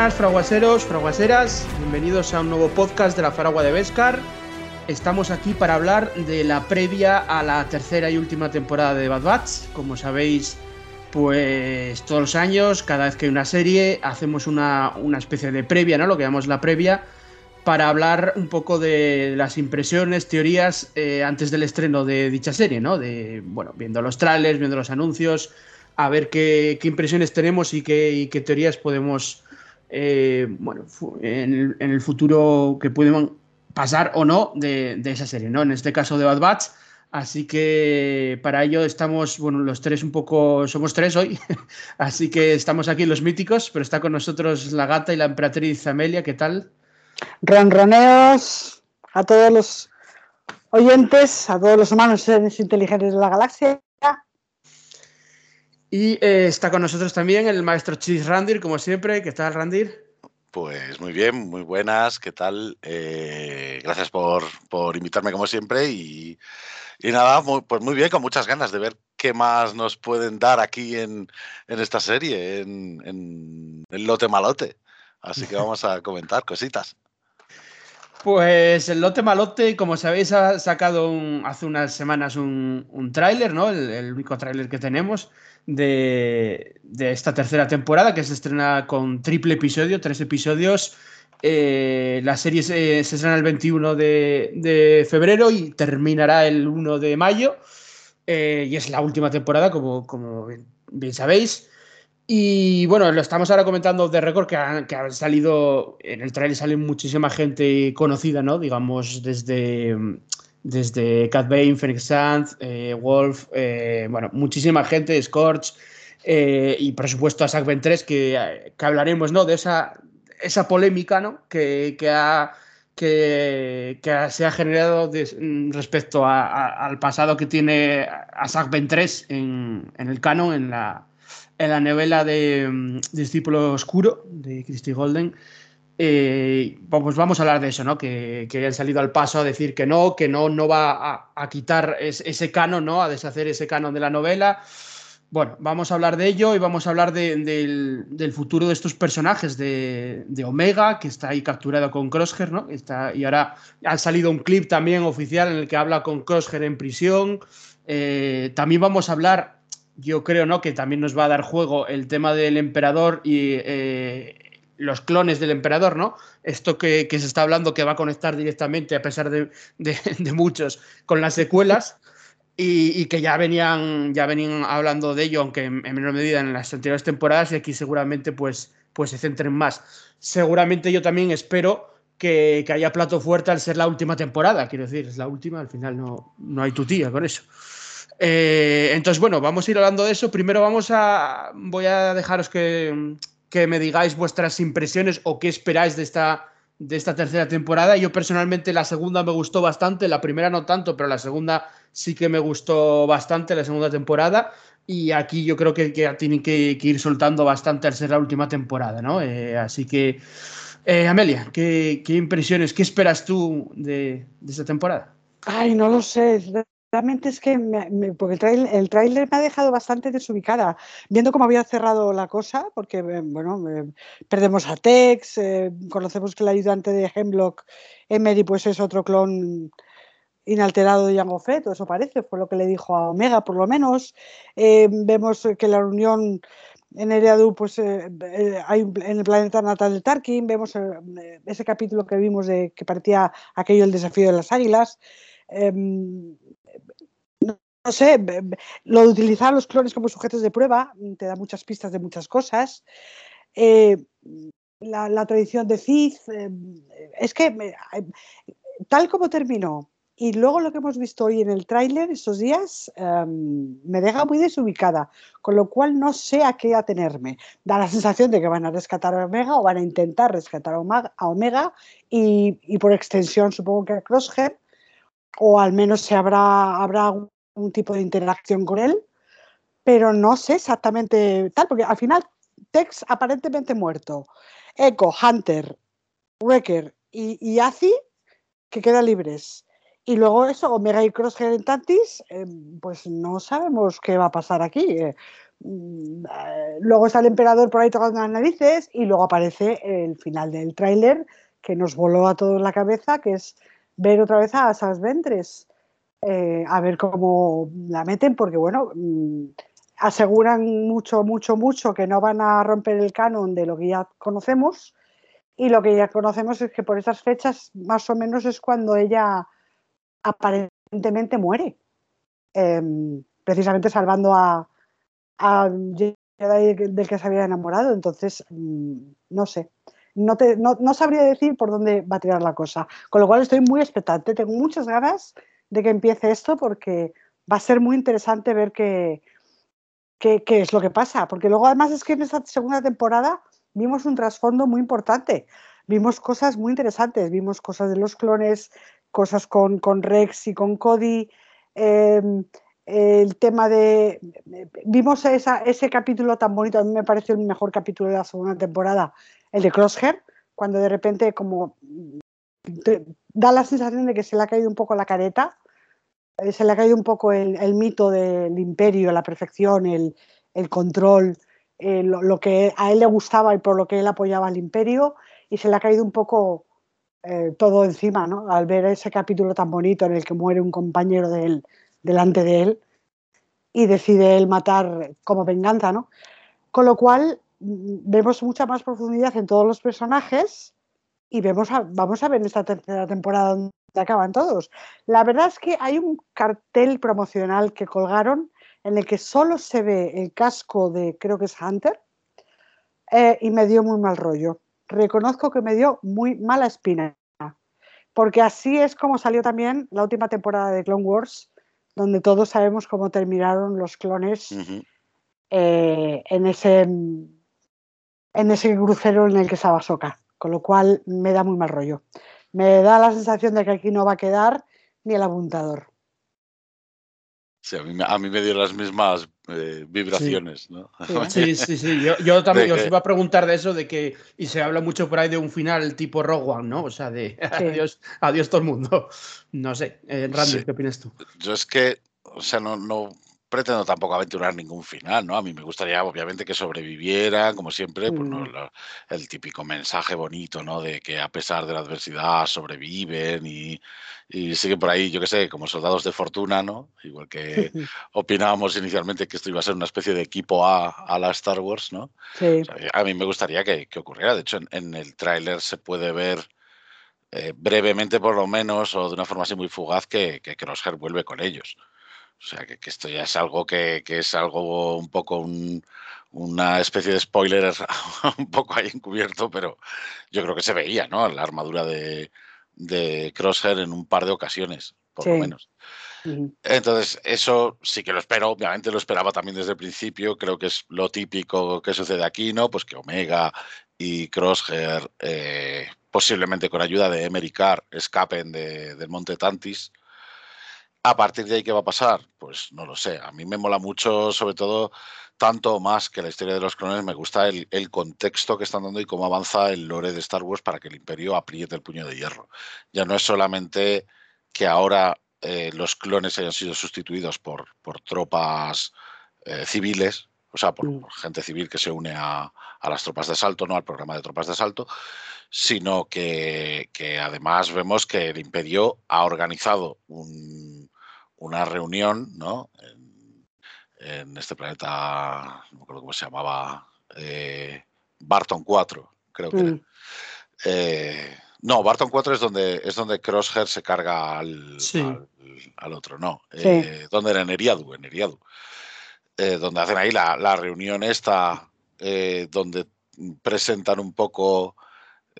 Buenas, fraguaseros, fraguaseras. Bienvenidos a un nuevo podcast de la Faragua de Vescar. Estamos aquí para hablar de la previa a la tercera y última temporada de Bad Batch. Como sabéis, pues todos los años, cada vez que hay una serie, hacemos una, una especie de previa, ¿no? Lo que llamamos la previa, para hablar un poco de las impresiones, teorías eh, antes del estreno de dicha serie, ¿no? De, bueno, viendo los trailers, viendo los anuncios, a ver qué, qué impresiones tenemos y qué, y qué teorías podemos eh, bueno, en, el futuro que pueden pasar o no de, esa serie, ¿no? En este caso de Bad Batch. Así que para ello estamos, bueno, los tres un poco, somos tres hoy, así que estamos aquí los míticos, pero está con nosotros la gata y la emperatriz Amelia, ¿qué tal? Ronroneos a todos los oyentes, a todos los humanos seres inteligentes de la galaxia y eh, está con nosotros también el maestro Chis Randir, como siempre. ¿Qué tal, Randir? Pues muy bien, muy buenas. ¿Qué tal? Eh, gracias por, por, invitarme, como siempre. Y, y nada, muy, pues muy bien, con muchas ganas de ver qué más nos pueden dar aquí en, en esta serie, en, en el lote malote. Así que vamos a comentar cositas. Pues el lote malote, como sabéis, ha sacado un, hace unas semanas un, un tráiler, ¿no? El, el único tráiler que tenemos de, esta tercera temporada, que se estrena con triple episodio, tres episodios. Eh, la serie se, se, estrena el 21 de, febrero y terminará el 1 de mayo. Eh, y es la última temporada, como, como bien, sabéis. Y bueno, lo estamos ahora comentando de récord que han, que salido, en el trailer sale muchísima gente conocida, ¿no? Digamos, desde desde Cat Bane, Phoenix Sands, eh, Wolf, eh, bueno, muchísima gente, Scorch, eh, y por supuesto a Zack 3, que, que, hablaremos ¿no? de esa, esa polémica ¿no? que, que, ha, que, se ha generado de, respecto a, al pasado que tiene a Zack 3 en, en, el canon, en la, en la novela de, de Discípulo Oscuro de Christy Golden. Eh, pues vamos a hablar de eso, ¿no? Que, que, han salido al paso a decir que no, que no, no va a, quitar es, ese canon, ¿no? A deshacer ese canon de la novela. Bueno, vamos a hablar de ello y vamos a hablar de, de, del, del, futuro de estos personajes, de, de, Omega, que está ahí capturado con Crosshair, ¿no? Está, y ahora ha salido un clip también oficial en el que habla con Crosshair en prisión. Eh, también vamos a hablar, yo creo, ¿no? Que también nos va a dar juego el tema del emperador y eh, los clones del emperador, ¿no? Esto que, se está hablando que va a conectar directamente, a pesar de, muchos, con las secuelas. Y, que ya venían, ya venían hablando de ello, aunque en, en, menor medida en las anteriores temporadas, y aquí seguramente pues, pues se centren más. Seguramente yo también espero que, haya plato fuerte al ser la última temporada, quiero decir, es la última, al final no, no hay tu tía con eso. Eh, entonces, bueno, vamos a ir hablando de eso. Primero vamos a. Voy a dejaros que, que me digáis vuestras impresiones o qué esperáis de esta, de esta tercera temporada. Yo personalmente la segunda me gustó bastante, la primera no tanto, pero la segunda sí que me gustó bastante, la segunda temporada. Y aquí yo creo que, que tienen que, ir soltando bastante al ser la última temporada, ¿no? Eh, así que, eh, Amelia, ¿qué, ¿qué, impresiones, qué esperas tú de, de esta temporada? Ay, no lo sé realmente es que me, me, porque el trailer, el trailer, me ha dejado bastante desubicada, viendo cómo había cerrado la cosa, porque eh, bueno, eh, perdemos a Tex, eh, conocemos que el ayudante de Hemlock, Emery, pues es otro clon inalterado de Jango Fett, o eso parece, fue lo que le dijo a Omega, por lo menos. Vemos que la reunión en Eriadu, pues en el planeta natal de Tarkin, vemos ese capítulo que vimos de que partía aquello el desafío de las águilas. Em, no sé, lo de utilizar los clones como sujetos de prueba te da muchas pistas de muchas cosas. Eh, la, tradición de Cid, eh, es que tal como terminó y luego lo que hemos visto hoy en el tráiler estos días eh, me deja muy desubicada, con lo cual no sé a qué atenerme. Da la sensación de que van a rescatar a Omega o van a intentar rescatar a Omega, a Omega y, y, por extensión supongo que a Crosshair o al menos se habrá, habrá un tipo de interacción con él, pero no sé exactamente tal, porque al final Tex aparentemente muerto, Echo, Hunter, Wrecker y, y Azi que quedan libres. Y luego eso, Omega y Crosshair en Tantis, eh, pues no sabemos qué va a pasar aquí. Eh, mm, eh, luego está el emperador por ahí tocando las narices y luego aparece el final del tráiler que nos voló a todos la cabeza, que es ver otra vez a Asas Ventres, eh, a ver cómo la meten, porque bueno, mm, aseguran mucho, mucho, mucho que no van a romper el canon de lo que ya conocemos. Y lo que ya conocemos es que por esas fechas, más o menos, es cuando ella aparentemente muere. Em, precisamente salvando a, a del que se había enamorado. Entonces, mm, no sé. No, te, no, no, sabría decir por dónde va a tirar la cosa. Con lo cual estoy muy expectante. Tengo muchas ganas de que empiece esto porque va a ser muy interesante ver qué, qué, es lo que pasa. Porque luego además es que en esta segunda temporada vimos un trasfondo muy importante. Vimos cosas muy interesantes. Vimos cosas de los clones, cosas con, con Rex y con Cody. Em, el tema de. Vimos esa, ese capítulo tan bonito, a mí me pareció el mejor capítulo de la segunda temporada, el de Crosshair, cuando de repente, como. Da la sensación de que se le ha caído un poco la careta, eh, se le ha caído un poco el, mito del imperio, la perfección, el, control, eh, lo, que a él le gustaba y por lo que él apoyaba al imperio, y se le ha caído un poco eh, todo encima, ¿no? Al ver ese capítulo tan bonito en el que muere un compañero de él delante de él y decide él matar como venganza, ¿no? Con lo cual mm, vemos mucha más profundidad en todos los personajes y vemos vamos a ver en esta tercera temporada donde acaban todos. La verdad es que hay un cartel promocional que colgaron en el que solo se ve el casco de, creo que es Hunter, eh, y me dio muy mal rollo. Reconozco que me dio muy mala espina, porque así es como salió también la última temporada de Clone Wars, donde todos sabemos cómo terminaron los clones eh, en, ese, en ese crucero en el que estaba Soka, con lo cual me da muy mal rollo. Me da la sensación de que aquí no va a quedar ni el apuntador. Sí, a mí, me dio las mismas eh, vibraciones, sí. ¿no? Sí, sí, sí. Yo, también os iba a preguntar de eso, de que, y se habla mucho por ahí de un final tipo Rogue One, ¿no? O sea, de adiós, adiós todo el mundo. No sé, eh, Randy, ¿qué opinas tú? Yo es que, o sea, no, no, pretendo tampoco aventurar ningún final, ¿no? A mí me gustaría, obviamente, que sobrevivieran, como siempre, pues, ¿no? Mm. el típico mensaje bonito, ¿no? De que a pesar de la adversidad sobreviven y, y siguen por ahí, yo qué sé, como soldados de fortuna, ¿no? Igual que opinábamos inicialmente que esto iba a ser una especie de equipo A a la Star Wars, ¿no? Sí. a mí me gustaría que, ocurriera. De hecho, en, el tráiler se puede ver eh, brevemente, por lo menos, o de una forma así muy fugaz, que, que Crosshair vuelve con ellos. O sea, que, esto ya es algo que, es algo un poco una especie de spoiler un poco ahí encubierto, pero yo creo que se veía, ¿no? La armadura de, de Crosshair en un par de ocasiones, por lo menos. Entonces, eso sí que lo espero, obviamente lo esperaba también desde el principio, creo que es lo típico que sucede aquí, ¿no? Pues que Omega y Crosshair, eh, posiblemente con ayuda de Emery Carr, escapen del Monte Tantis a partir de ahí, ¿qué va a pasar? Pues no lo sé. A mí me mola mucho, sobre todo, tanto más que la historia de los clones, me gusta el, contexto que están dando y cómo avanza el lore de Star Wars para que el imperio apriete el puño de hierro. Ya no es solamente que ahora eh, los clones hayan sido sustituidos por, por tropas eh, civiles, o sea, por, mm. gente civil que se une a, a, las tropas de asalto, no al programa de tropas de asalto, sino que, que además vemos que el imperio ha organizado un, una reunión ¿no? en, este planeta, no me acuerdo cómo se llamaba, eh, Barton 4, creo que era. Mm. Eh, no, Barton 4 es donde, es donde Crosshair se carga al, al, otro, no. Eh, donde era en Eriadu, en Eriadu. donde hacen ahí la, la reunión esta, donde presentan un poco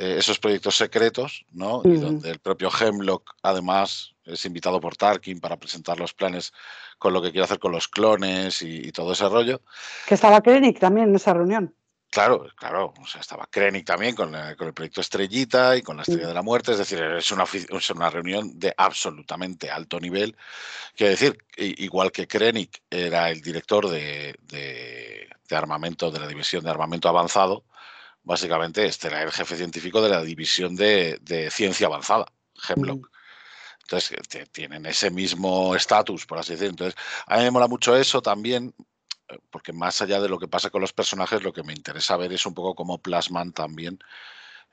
esos proyectos secretos, ¿no? Y donde el propio Hemlock, además, es invitado por Tarkin para presentar los planes con lo que quiere hacer con los clones y, todo ese rollo. Que estaba Krennic también en esa reunión. Claro, claro, o sea, estaba Krennic también con, el proyecto Estrellita y con la Estrella de la Muerte, es decir, es una, es una reunión de absolutamente alto nivel. Quiero decir, igual que Krennic era el director de, armamento, de la división de armamento avanzado, básicamente este era el jefe científico de la división de, ciencia avanzada, Hemlock. Entonces, tienen ese mismo estatus, por así decirlo. Entonces, a mí me mola mucho eso también. porque más allá de lo que pasa con los personajes, lo que me interesa ver es un poco cómo plasman también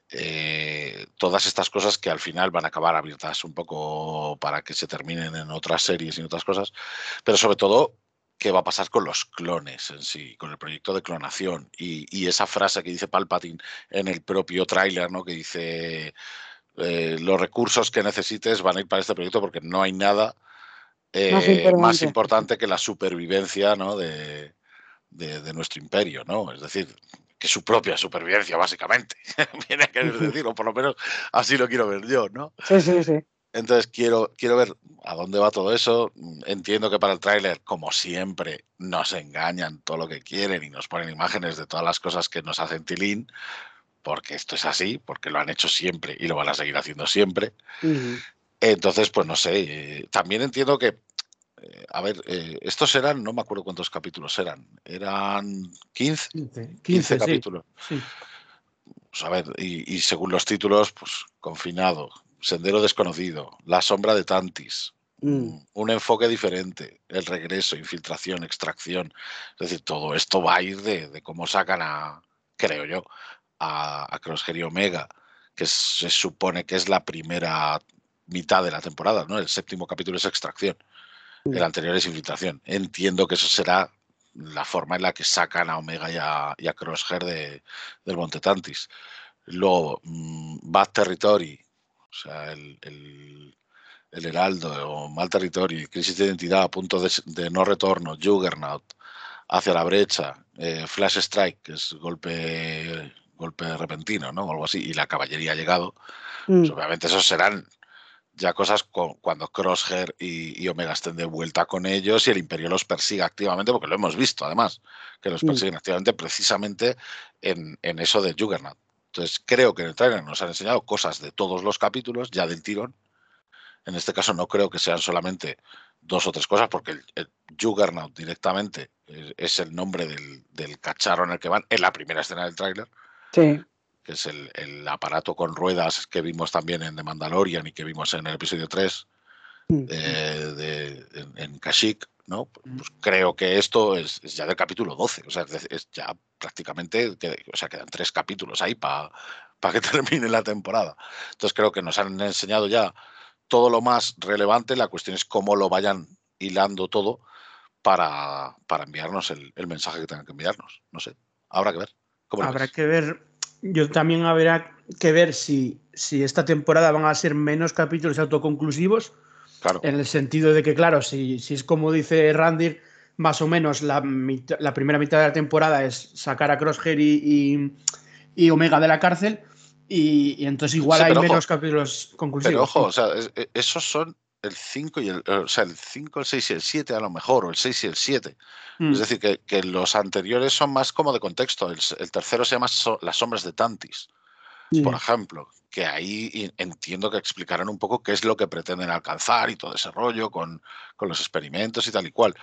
eh, todas estas cosas que al final van a acabar abiertas un poco para que se terminen en otras series y en otras cosas, pero sobre todo qué va a pasar con los clones en sí, con el proyecto de clonación y, esa frase que dice Palpatine en el propio tráiler, ¿no? que dice eh, los recursos que necesites van a ir para este proyecto porque no hay nada eh, más, importante. que la supervivencia ¿no? de, de, nuestro imperio, ¿no? Es decir, que su propia supervivencia, básicamente. Viene a querer decir, o por lo menos así lo quiero ver yo, ¿no? Sí, sí, sí. Entonces quiero, quiero ver a dónde va todo eso. Entiendo que para el tráiler, como siempre, nos engañan todo lo que quieren y nos ponen imágenes de todas las cosas que nos hacen tilín, porque esto es así, porque lo han hecho siempre y lo van a seguir haciendo siempre. Entonces, pues no sé. Eh, también entiendo que eh, a ver, eh, estos eran, no me acuerdo cuántos capítulos eran, eran 15, 15, capítulos. Pues a ver, y, según los títulos, pues confinado, sendero desconocido, la sombra de Tantis, mm. un enfoque diferente, el regreso, infiltración, extracción. Es decir, todo esto va a ir de, cómo sacan a, creo yo, a, a Crosshair y Omega, que se supone que es la primera mitad de la temporada, ¿no? El séptimo capítulo es extracción. El anterior es infiltración. Entiendo que eso será la forma en la que sacan a Omega y a, Crosshair de, del Monte Tantis. Luego, mm, Bad Territory, o sea, el, el, Heraldo o Mal Territory, Crisis de Identidad a punto de, no retorno, Juggernaut, hacia la brecha, eh, Flash Strike, que es golpe golpe repentino, ¿no? O algo así, y la caballería ha llegado. Pues mm. obviamente esos serán ya cosas cuando Crosshair y, Omega estén de vuelta con ellos y el Imperio los persiga activamente, porque lo hemos visto además, que los mm. persiguen activamente precisamente en, eso de Juggernaut. Entonces creo que en el trailer nos han enseñado cosas de todos los capítulos, ya del tirón. En este caso no creo que sean solamente dos o tres cosas, porque el, Juggernaut directamente es, el nombre del, del, cacharro en el que van en la primera escena del tráiler. Sí que es el, aparato con ruedas que vimos también en The Mandalorian y que vimos en el episodio 3 mm. eh, de, en, Kashyyyk, ¿no? Pues creo que esto es, ya del capítulo 12, o sea, es, ya prácticamente, o sea, quedan tres capítulos ahí para que termine la temporada. Entonces creo que nos han enseñado ya todo lo más relevante, la cuestión es cómo lo vayan hilando todo para, para enviarnos el, mensaje que tengan que enviarnos. No sé, habrá que ver. Habrá que ver yo también habrá que ver si, si esta temporada van a ser menos capítulos autoconclusivos. Claro. En el sentido de que, claro, si, si es como dice Randir, más o menos la, la, primera mitad de la temporada es sacar a Crosshair y, y, Omega de la cárcel. Y, entonces igual hay menos capítulos conclusivos. Pero ojo, o sea, e, esos son el 5 y el, o sea, el 5, el 6 y el 7 a lo mejor, o el 6 y el 7. Mm. Es decir, que, los anteriores son más como de contexto. El, tercero se llama Las sombras de Tantis, por ejemplo, que ahí entiendo que explicarán un poco qué es lo que pretenden alcanzar y todo ese rollo con, con los experimentos y tal y cual.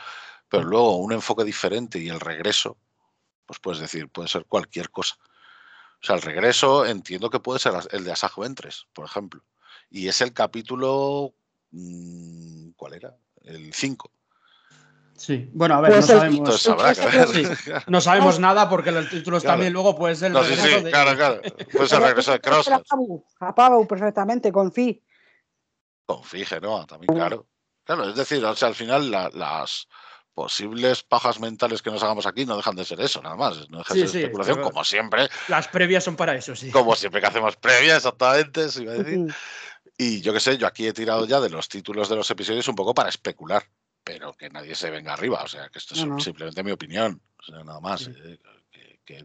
Pero luego un enfoque diferente y el regreso, pues puedes decir, puede ser cualquier cosa. O sea, el regreso entiendo que puede ser el de Asajo Entres, por ejemplo. Y es el capítulo Mm, ¿Cuál era? El 5. Sí, bueno, a ver, pues no sabemos. no sabemos nada porque los títulos también luego pueden ser el no, sí, sí, Claro, claro. Puede ser el regreso de Cross. A perfectamente, con Fi. Con Fi, no, también, claro. Claro, es decir, o sea, al final las posibles pajas mentales que nos hagamos aquí no dejan de ser eso, nada más. No deja de ser especulación, como siempre. Las previas son para eso, sí. Como siempre que hacemos previas, exactamente, se iba a decir. Y yo qué sé, yo aquí he tirado ya de los títulos de los episodios un poco para especular, pero que nadie se venga arriba. O sea, que esto es simplemente mi opinión. O sea, nada más. Eh, que,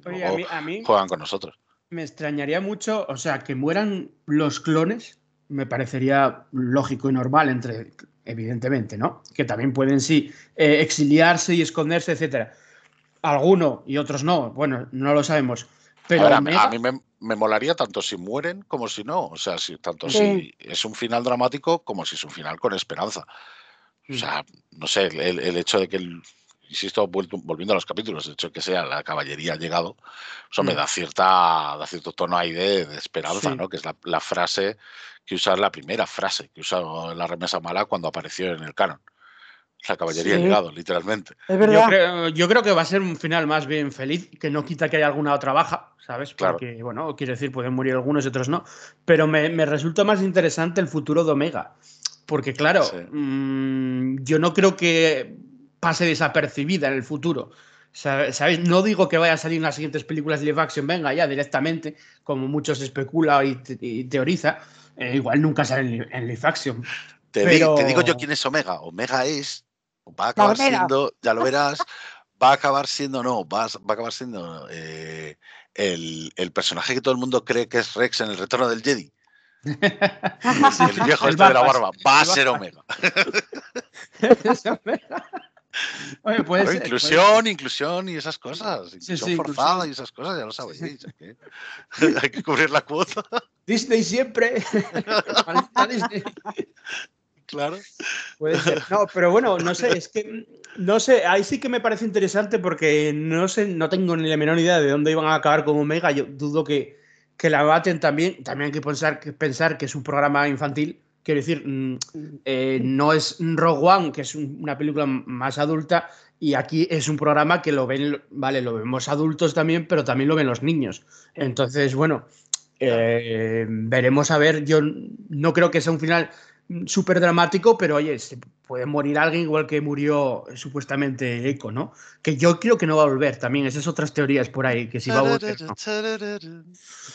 a mí, juegan con nosotros. Me extrañaría mucho, o sea, que mueran los clones, me parecería lógico y normal, entre, evidentemente, ¿no? Que también pueden, sí, eh, exiliarse y esconderse, etcétera. Alguno y otros no, bueno, no lo sabemos. Pero a, mí me, molaría tanto si mueren como si no. O sea, si, tanto si es un final dramático como si es un final con esperanza. O sea, no sé, el, hecho de que, insisto, volviendo a los capítulos, el hecho de que sea la caballería ha llegado, eso me mm. da cierta, da cierto tono ahí de, esperanza, ¿no? Que es la, frase que usa, la primera frase que usa la remesa mala cuando apareció en el canon. La caballería sí. llegado, literalmente. Es verdad. Yo creo, yo creo, que va a ser un final más bien feliz, que no quita que haya alguna otra baja, ¿sabes? Porque, claro. bueno, quiere decir, pueden morir algunos y otros no. Pero me, me resulta más interesante el futuro de Omega. Porque, claro, sí. mmm, yo no creo que pase desapercibida en el futuro. ¿Sabes? No digo que vaya a salir en las siguientes películas de live action, venga ya directamente, como muchos especula y, y teoriza. Eh, igual nunca sale en, en live action. Te, pero... di, te, digo yo quién es Omega. Omega es, va a acabar siendo, ya lo verás, va a acabar siendo, no, va, va a acabar siendo eh, el, el, personaje que todo el mundo cree que es Rex en el retorno del Jedi. el viejo el este de la barba. Va a ser Omega. Oye, puede ser, inclusión, puede inclusión y esas cosas. Inclusión sí, sí, forzada inclusión. y esas cosas, ya lo sabéis. ¿eh? Hay que cubrir la cuota. Disney siempre. Disney. Claro. Puede ser. No, pero bueno, no sé, es que no sé, ahí sí que me parece interesante porque no sé, no tengo ni la menor idea de dónde iban a acabar con Omega. Yo dudo que, que la baten también. También hay que pensar, que pensar que es un programa infantil. Quiero decir, eh, no es Rogue One, que es una película más adulta, y aquí es un programa que lo ven, vale, lo vemos adultos también, pero también lo ven los niños. Entonces, bueno, eh, veremos a ver. Yo no creo que sea un final súper dramático, pero oye, se puede morir alguien igual que murió supuestamente Echo, ¿no? Que yo creo que no va a volver también, esas otras teorías por ahí, que si va a volver.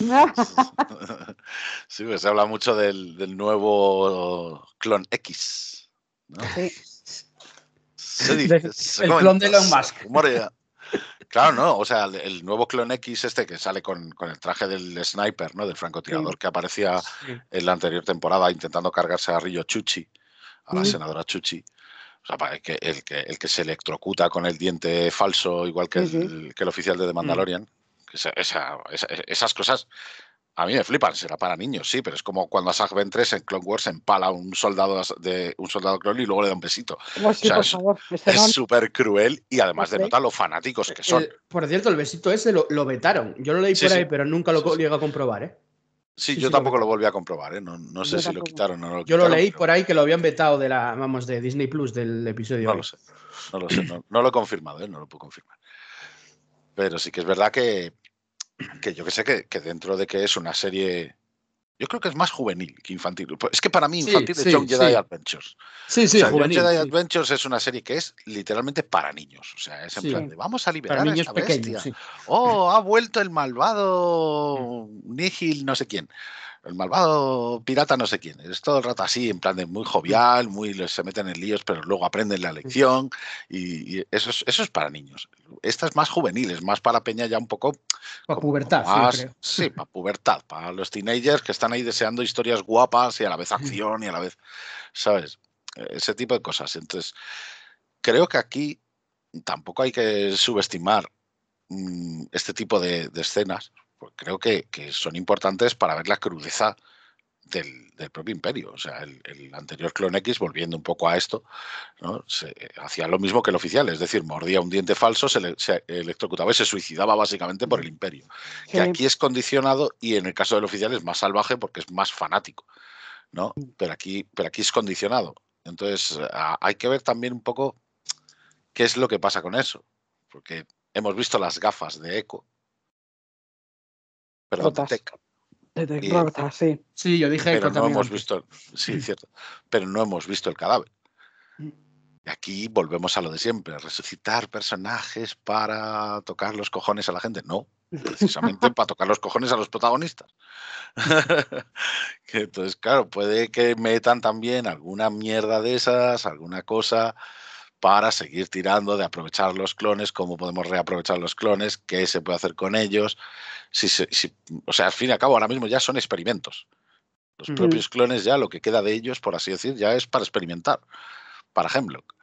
¿no? sí, pues se habla mucho del, del nuevo clon X. ¿no? Sí. Se dice, De- se el comenta, clon de Elon Musk. Claro, no, o sea, el, el nuevo clon X este que sale con, con el traje del sniper, ¿no? Del francotirador Sí. que aparecía Sí. en la anterior temporada intentando cargarse a Rillo Chuchi, a la Mm. senadora Chuchi. O sea, el que, el, que, el que se electrocuta con el diente falso, igual que, el, que el oficial de The Mandalorian. Esa- esa- esa- esas cosas a mí me flipan, será para niños, sí, pero es como cuando a Zach Ventres en Clone Wars empala a un soldado de un soldado clon y luego le da un besito. Oh, sí, O sea, por es- favor. No- Es súper cruel y además Ok. denota lo fanáticos que son. El- por cierto, el besito ese lo, lo vetaron. Yo lo leí Sí, por ahí, pero nunca lo Sí, sí. llego a comprobar, ¿eh? Sí, sí, yo lo tampoco lo volví a comprobar, ¿eh? No, no sé Yo si lo quitaron o no lo Yo lo quitaron, leí pero por ahí que lo habían vetado de la, vamos, de Disney Plus del episodio. No hoy. lo sé, no lo sé, no, no lo he confirmado, ¿eh? No lo puedo confirmar. Pero sí que es verdad que, que yo que sé que, que dentro de que es una serie. Yo creo que es más juvenil que infantil. Es que para mí Sí, infantil sí, es Young Jedi sí. Adventures. Sí, sí, o sea, Young juvenil. Jedi sí. Adventures es una serie que es literalmente para niños. O sea, es en Sí. plan de vamos a liberar Para a esta pequeños, bestia. sí. Oh, ha vuelto el malvado Nihil, no sé quién. El malvado pirata, no sé quién. Es todo el rato así, en plan de muy jovial, muy se meten en líos, pero luego aprenden la lección. Y, y eso, es, eso es para niños. Esta es más juvenil, es más para Peña ya un poco. Para pubertad, sí, creo. sí, para pubertad, para los teenagers que están ahí deseando historias guapas y a la vez acción y a la vez. ¿Sabes? Ese tipo de cosas. Entonces, creo que aquí tampoco hay que subestimar mm, este tipo de, de escenas, porque creo que, que son importantes para ver la crudeza del, del propio imperio. O sea, el, el anterior Clone X, volviendo un poco a esto, ¿no? se, hacía lo mismo que el oficial, es decir, mordía un diente falso, se, le- se electrocutaba y se suicidaba básicamente por el imperio. Que aquí es condicionado y en el caso del oficial es más salvaje porque es más fanático. ¿no? Pero aquí, pero aquí es condicionado. Entonces, a- hay que ver también un poco qué es lo que pasa con eso. Porque hemos visto las gafas de Echo. Perdón, Rotas. Tech, de- de y- rota, sí. Sí, yo dije pero no hemos visto, sí, cierto, pero no hemos visto el cadáver. Mm. Y aquí volvemos a lo de siempre, resucitar personajes para tocar los cojones a la gente. No, precisamente para tocar los cojones a los protagonistas. Que Entonces, claro, puede que metan también alguna mierda de esas, alguna cosa para seguir tirando de aprovechar los clones, cómo podemos reaprovechar los clones, qué se puede hacer con ellos. Si si- o sea, al fin y al cabo, ahora mismo ya son experimentos. Los Mm. propios clones ya, lo que queda de ellos, por así decir, ya es para experimentar, para Hemlock.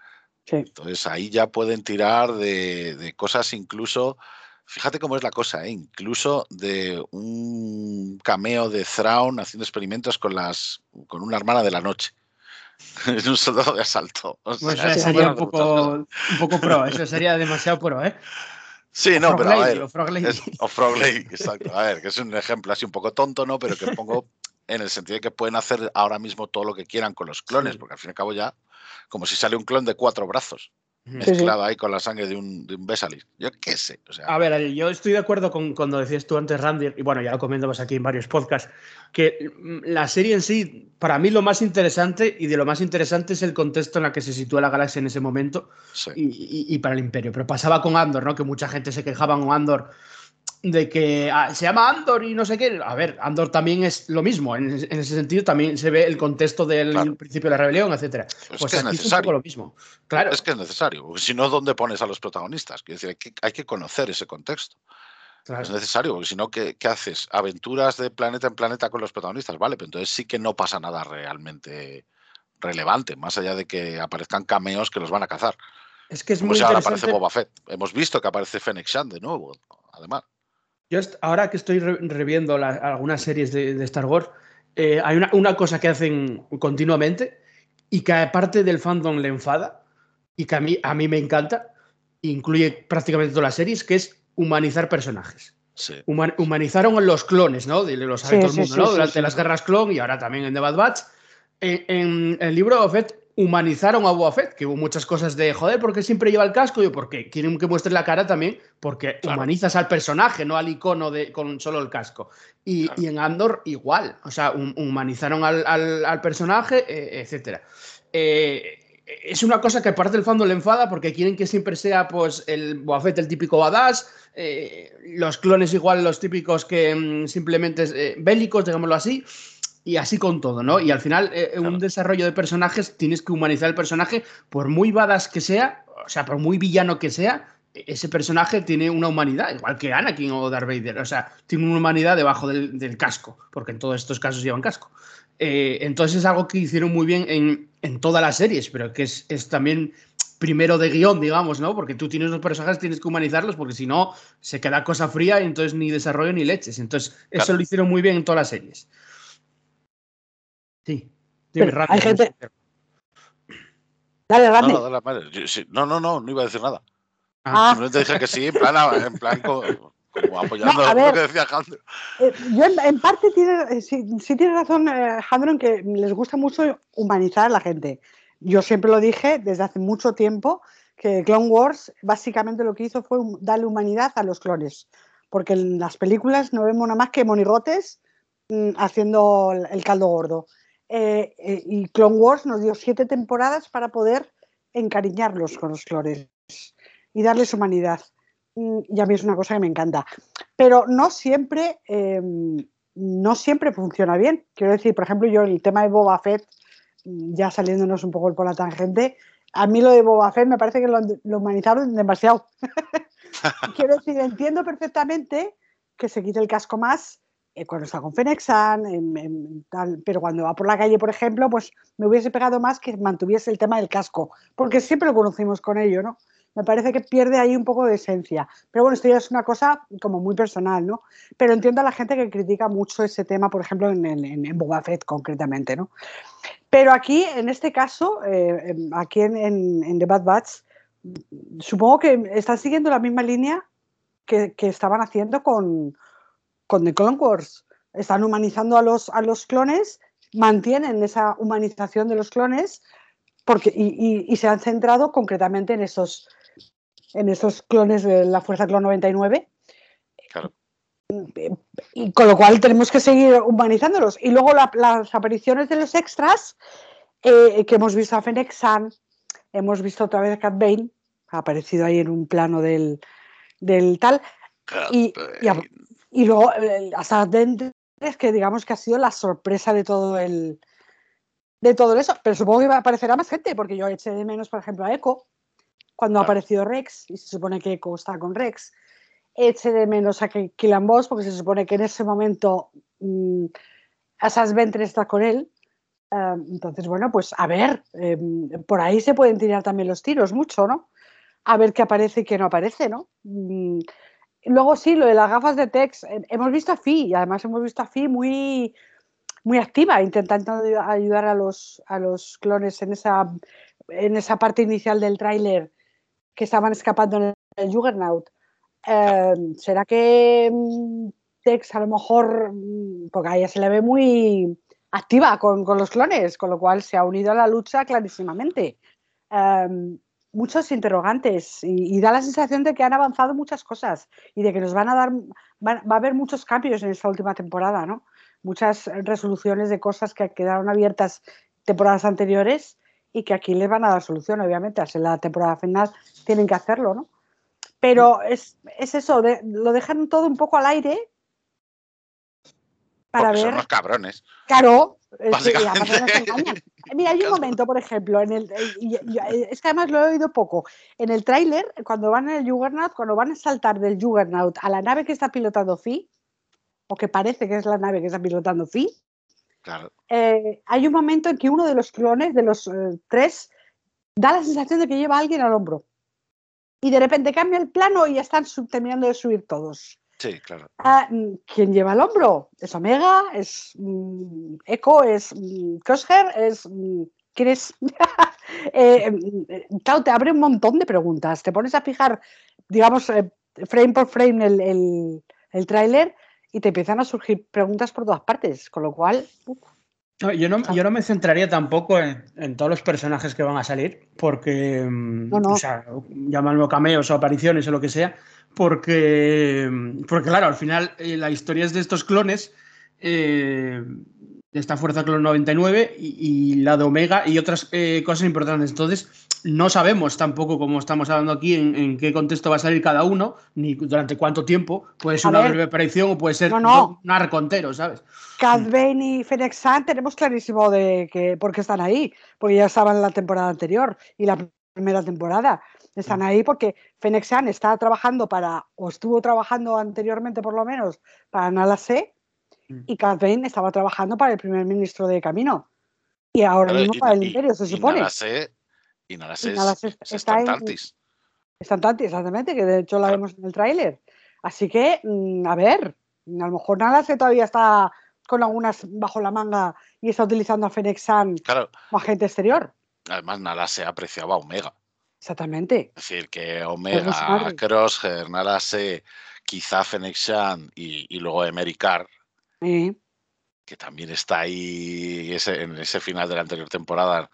Sí. Entonces ahí ya pueden tirar de, de cosas incluso, fíjate cómo es la cosa, ¿eh? incluso de un cameo de Thrawn haciendo experimentos con las con una hermana de la noche. Es un soldado de asalto. O Pues sea, eso se sería un poco, un poco pro, eso sería demasiado pro, ¿eh? Sí, O no, Frog pero a ver. o Frog Lady. es- o Frog Lady, exacto. A ver, que es un ejemplo así un poco tonto, ¿no? Pero que pongo en el sentido de que pueden hacer ahora mismo todo lo que quieran con los clones, porque al fin y al cabo ya, como si sale un clon de cuatro brazos mezclado ahí con la sangre de un, de un Besalis. Yo qué sé. a ver, yo estoy de acuerdo con cuando decías tú antes, Randy, y bueno, ya lo comentamos aquí en varios podcasts, que la serie en sí, para mí lo más interesante y de lo más interesante es el contexto en el que se sitúa la galaxia en ese momento y, y, para el Imperio. Pero pasaba con Andor, ¿no? Que mucha gente se quejaba con Andor de que ah, se llama Andor y no sé qué. A ver, Andor también es lo mismo. En, ese sentido también se ve el contexto del principio de la rebelión, etcétera. pues es necesario. lo mismo. Claro. Es que es necesario. Porque si no, ¿dónde pones a los protagonistas? Quiero decir, hay que, conocer ese contexto. Es necesario, porque si no, ¿qué, haces? Aventuras de planeta en planeta con los protagonistas, vale, pero entonces sí que no pasa nada realmente relevante, más allá de que aparezcan cameos que los van a cazar. Es que es Como muy si ahora aparece Boba Fett. Hemos visto que aparece Fennec Shan de nuevo, además. Yo ahora que estoy reviendo algunas series de, Star Wars, eh, hay una, cosa que hacen continuamente y que aparte del fandom le enfada y que a mí, a mí me encanta, incluye prácticamente todas las series, que es humanizar personajes. humanizaron los clones, ¿no? Los sabe todo el mundo, ¿no? Durante las guerras clon y ahora también en The Bad Batch. En, el libro de Fett humanizaron a Boba Fett, que hubo muchas cosas de, joder, ¿por qué siempre lleva el casco? Y porque quieren que muestre la cara también, porque humanizas al personaje, no al icono de, con solo el casco. Y, en Andor igual, o sea, humanizaron al, personaje, eh, etcétera. Eh, es una cosa que aparte del fondo le enfada porque quieren que siempre sea pues el Boba Fett el típico badass, eh, los clones igual los típicos que mm, simplemente bélicos, digámoslo así y así con todo, ¿no? Y al final, eh, en un desarrollo de personajes, tienes que humanizar el personaje, por muy badas que sea, o sea, por muy villano que sea, ese personaje tiene una humanidad, igual que Anakin o Darth Vader, o sea, tiene una humanidad debajo del, casco, porque en todos estos casos llevan casco. Eh, entonces es algo que hicieron muy bien en, todas las series, pero que es, también primero de guion, digamos, ¿no? Porque tú tienes los personajes, tienes que humanizarlos, porque si no, se queda cosa fría y entonces ni desarrollo ni leches. Entonces, eso lo hicieron muy bien en todas las series. Sí. hay gente. Dale, dale. No, no, dale, no, no, no, no iba a decir nada. Ah. Simplemente dije que sí, en plan, en plan como, apoyando lo que decía Jandro. Eh, yo en, parte tiene, eh, sí, sí, tiene razón eh, Jandro en que les gusta mucho humanizar a la gente. Yo siempre lo dije desde hace mucho tiempo que Clone Wars básicamente lo que hizo fue darle humanidad a los clones. Porque en las películas no vemos nada más que monigotes mm, haciendo el caldo gordo. Eh, eh, y Clone Wars nos dio siete temporadas para poder encariñarlos con los clones y darles humanidad. Mm, y a mí es una cosa que me encanta. Pero no siempre, em, no siempre funciona bien. Quiero decir, por ejemplo, yo el tema de Boba Fett, mm, ya saliéndonos un poco por la tangente, a mí lo de Boba Fett me parece que lo, lo humanizaron demasiado. Quiero decir, entiendo perfectamente que se quite el casco más cuando está con Fenexan, pero cuando va por la calle, por ejemplo, pues me hubiese pegado más que mantuviese el tema del casco, porque siempre lo conocimos con ello, ¿no? Me parece que pierde ahí un poco de esencia. Pero bueno, esto ya es una cosa como muy personal, ¿no? Pero entiendo a la gente que critica mucho ese tema, por ejemplo, en, en, Boba Fett concretamente, ¿no? Pero aquí, en este caso, eh, aquí en, The Bad Batch, supongo que están siguiendo la misma línea que estaban haciendo con, con The Clone Wars. Están humanizando a los, a los clones, mantienen esa humanización de los clones porque, y, se han centrado concretamente en esos, en esos clones de la Fuerza Clon 99. Claro. Y con lo cual tenemos que seguir humanizándolos. Y luego las apariciones de los extras, eh, que hemos visto a Fennec hemos visto otra vez a Cat Bane, ha aparecido ahí en un plano del, del tal. Y, y luego hasta es que digamos que ha sido la sorpresa de todo el de todo eso. Pero supongo que aparecerá más gente, porque yo eché de menos, por ejemplo, a Echo, cuando ha aparecido Rex, y se supone que Echo está con Rex. Eché de menos a Killan Boss, porque se supone que en ese momento mmm, Asas Ventre está con él. entonces, bueno, pues a ver, em, por ahí se pueden tirar también los tiros mucho, ¿no? A ver qué aparece y qué no aparece, ¿no? Mm, Luego sí, lo de las gafas de Tex, eh, hemos visto a Fi y además hemos visto a Fi muy, muy activa, intentando ayudar a los, a los clones en esa, en esa parte inicial del tráiler que estaban escapando en el Juggernaut. Eh, ¿Será que mm, Tex a lo mejor, mm, porque a ella se le ve muy activa con, con los clones, con lo cual se ha unido a la lucha clarísimamente. Em, muchos interrogantes y, y, da la sensación de que han avanzado muchas cosas y de que nos van a dar, va a haber muchos cambios en esta última temporada, ¿no? Muchas resoluciones de cosas que quedaron abiertas temporadas anteriores y que aquí les van a dar solución, obviamente, en la temporada final tienen que hacerlo, ¿no? Pero es, es eso, de, lo dejan todo un poco al aire para Porque ver. Son unos cabrones. Claro, es, Básicamente. Mira, hay un momento, por ejemplo, en el, y, y, es que además lo he oído poco. En el tráiler, cuando van en el Juggernaut, cuando van a saltar del Juggernaut a la nave que está pilotando Fi, o que parece que es la nave que está pilotando Fi, Claro. eh, hay un momento en que uno de los clones, de los eh, tres, da la sensación de que lleva a alguien al hombro. Y de repente cambia el plano y ya están terminando de subir todos. Sí, claro. Ah, mm, ¿Quién lleva el hombro? ¿Es Omega? ¿Es mm, Echo? ¿Es mm, Crosshair? ¿Es, mm, ¿Quién es? Eh, mm, claro, te abre un montón de preguntas. Te pones a fijar, digamos, eh, frame por frame el, el, el tráiler y te empiezan a surgir preguntas por todas partes. Con lo cual, uf, No, yo, no, yo no me centraría tampoco en, en todos los personajes que van a salir, porque, No, no. o sea, llámalo cameos o apariciones o lo que sea, porque, porque claro, al final eh, la historia es de estos clones, eh, de esta Fuerza Clon 99 y, y la de Omega y otras eh, cosas importantes. Entonces, no sabemos tampoco, como estamos hablando aquí, en, en qué contexto va a salir cada uno, ni durante cuánto tiempo. Puede ser A una ver. breve aparición o puede ser No, no. un arco entero, ¿sabes? Cad Bane y Fennec San tenemos clarísimo de que por qué están ahí, porque ya estaban en la temporada anterior y la primera temporada. Están ahí porque Fennec San está trabajando para, o estuvo trabajando anteriormente por lo menos, para Nala C, Mm. y Bane estaba trabajando para el primer ministro de Camino. Y ahora mismo y- para el y- Imperio, se y supone. Nala sé, y Nala sé Nala es- sé es está en- Stantantis. Bastante, exactamente, que de hecho la Claro. vemos en el tráiler. Así que, mm, a ver, a lo mejor Nala C todavía está con algunas bajo la manga y está utilizando a Fennec San Claro, como agente exterior. además Nala se apreciaba a Omega. Exactamente. Es decir, que Omega, madre. Crosshair, Nala se, quizá Fennec Shan y, y luego Emery Carr, Eh, que también está ahí ese- en ese final de la anterior temporada,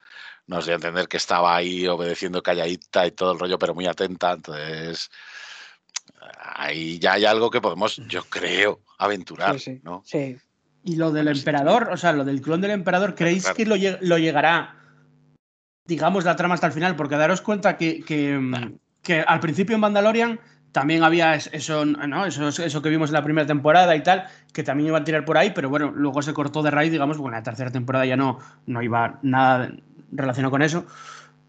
nos dio a entender que estaba ahí obedeciendo calladita y todo el rollo, pero muy atenta. Entonces, ahí ya hay algo que podemos, yo creo, aventurar, Sí, sí. ¿no? sí. Y lo del emperador, o sea, lo del clon del emperador, ¿creéis claro. que lo, lleg- lo llegará, digamos, la trama hasta el final? Porque daros cuenta que, que, mm, que al principio en Mandalorian también había es- eso, ¿no? Eso, eso que vimos en la primera temporada y tal, que también iban a tirar por ahí, pero bueno, luego se cortó de raíz, digamos, porque en la tercera temporada ya no, no iba nada relacionado con eso.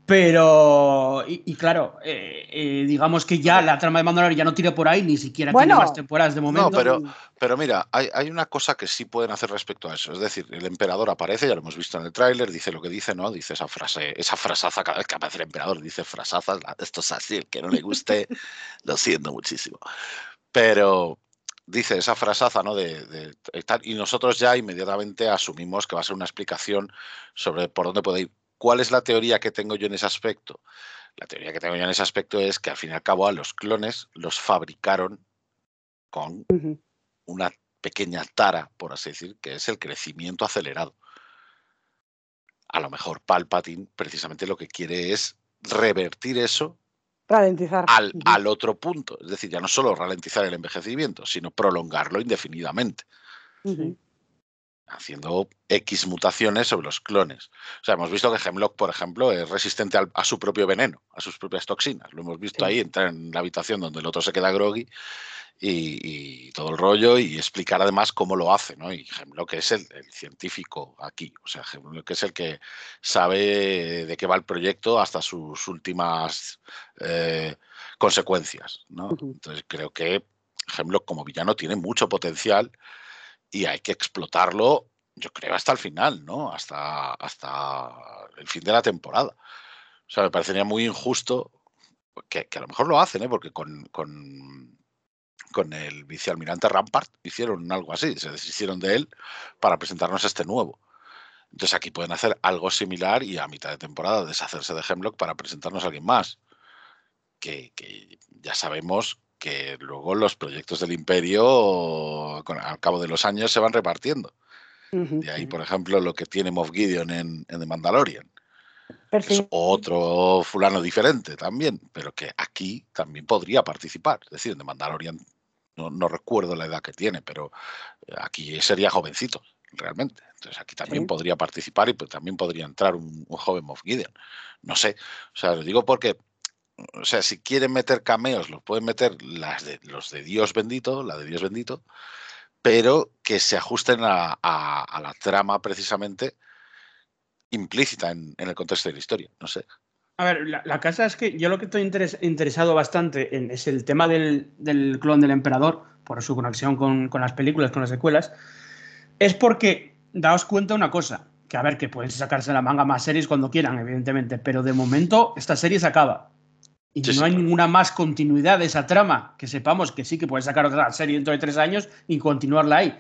Pero, y, y claro, eh, eh, digamos que ya la trama de Mandalorian ya no tira por ahí, ni siquiera Bueno. tiene más temporadas de momento. pero- Pero mira, hay, hay una cosa que sí pueden hacer respecto a eso. Es decir, el emperador aparece, ya lo hemos visto en el tráiler, dice lo que dice, ¿no? Dice esa frase, esa frasaza cada vez que aparece el emperador, dice frasazas, la- esto es así, el que no le guste, lo siento muchísimo. Pero dice esa frasaza, ¿no? De, de- de tal, y nosotros ya inmediatamente asumimos que va a ser una explicación sobre por dónde puede ir. ¿Cuál es la teoría que tengo yo en ese aspecto? La teoría que tengo yo en ese aspecto es que al fin y al cabo a los clones los fabricaron con una pequeña tara, por así decir, que es el crecimiento acelerado. A lo mejor Palpatine precisamente lo que quiere es revertir eso Ralentizar. al, otro punto. Es decir, ya no solo ralentizar el envejecimiento, sino prolongarlo indefinidamente, Ujú. Haciendo X mutaciones sobre los clones. O sea, hemos visto que Hemlock, por ejemplo, es resistente al- a su propio veneno, a sus propias toxinas. Lo hemos visto Sí. ahí, entrar en la habitación donde el otro se queda groggy y, y todo el rollo y explicar además cómo lo hace, ¿no? Y Hemlock es el, el científico aquí, o sea, Hemlock es el que sabe de qué va el proyecto hasta sus últimas eh, consecuencias, ¿no? Entonces creo que Hemlock como villano tiene mucho potencial y hay que explotarlo, yo creo, hasta el final, ¿no? Hasta, hasta el fin de la temporada. O sea, me parecería muy injusto que, a lo mejor lo hacen, ¿eh? Porque con, con, con el vicealmirante Rampart hicieron algo así, se deshicieron de él para presentarnos este nuevo. Entonces aquí pueden hacer algo similar y a mitad de temporada deshacerse de Hemlock para presentarnos a alguien más. Que, que ya sabemos que luego los proyectos del imperio al cabo de los años se van repartiendo. Y ahí, por ejemplo, lo que tiene Moff Gideon en, The Mandalorian. Es otro fulano diferente también, pero que aquí también podría participar. Es decir, en The Mandalorian no, recuerdo la edad que tiene, pero eh, aquí sería jovencito, realmente. Entonces aquí también podría participar y pues, también podría entrar un, joven Moff Gideon. No sé, o sea, lo digo porque o sea, si quieren meter cameos, los pueden meter las de, los de Dios bendito, la de Dios bendito, pero que se ajusten a, la trama precisamente implícita en, el contexto de la historia. No sé. A ver, la, casa es que yo lo que estoy interesado bastante en, es el tema del, clon del emperador, por su conexión con, con, las películas, con las secuelas, es porque daos cuenta una cosa, que a ver, que pueden sacarse la manga más series cuando quieran, evidentemente, pero de momento esta serie se acaba. Y no hay ninguna más continuidad de esa trama, que sepamos que sí que puede sacar otra serie dentro de tres años y continuarla ahí.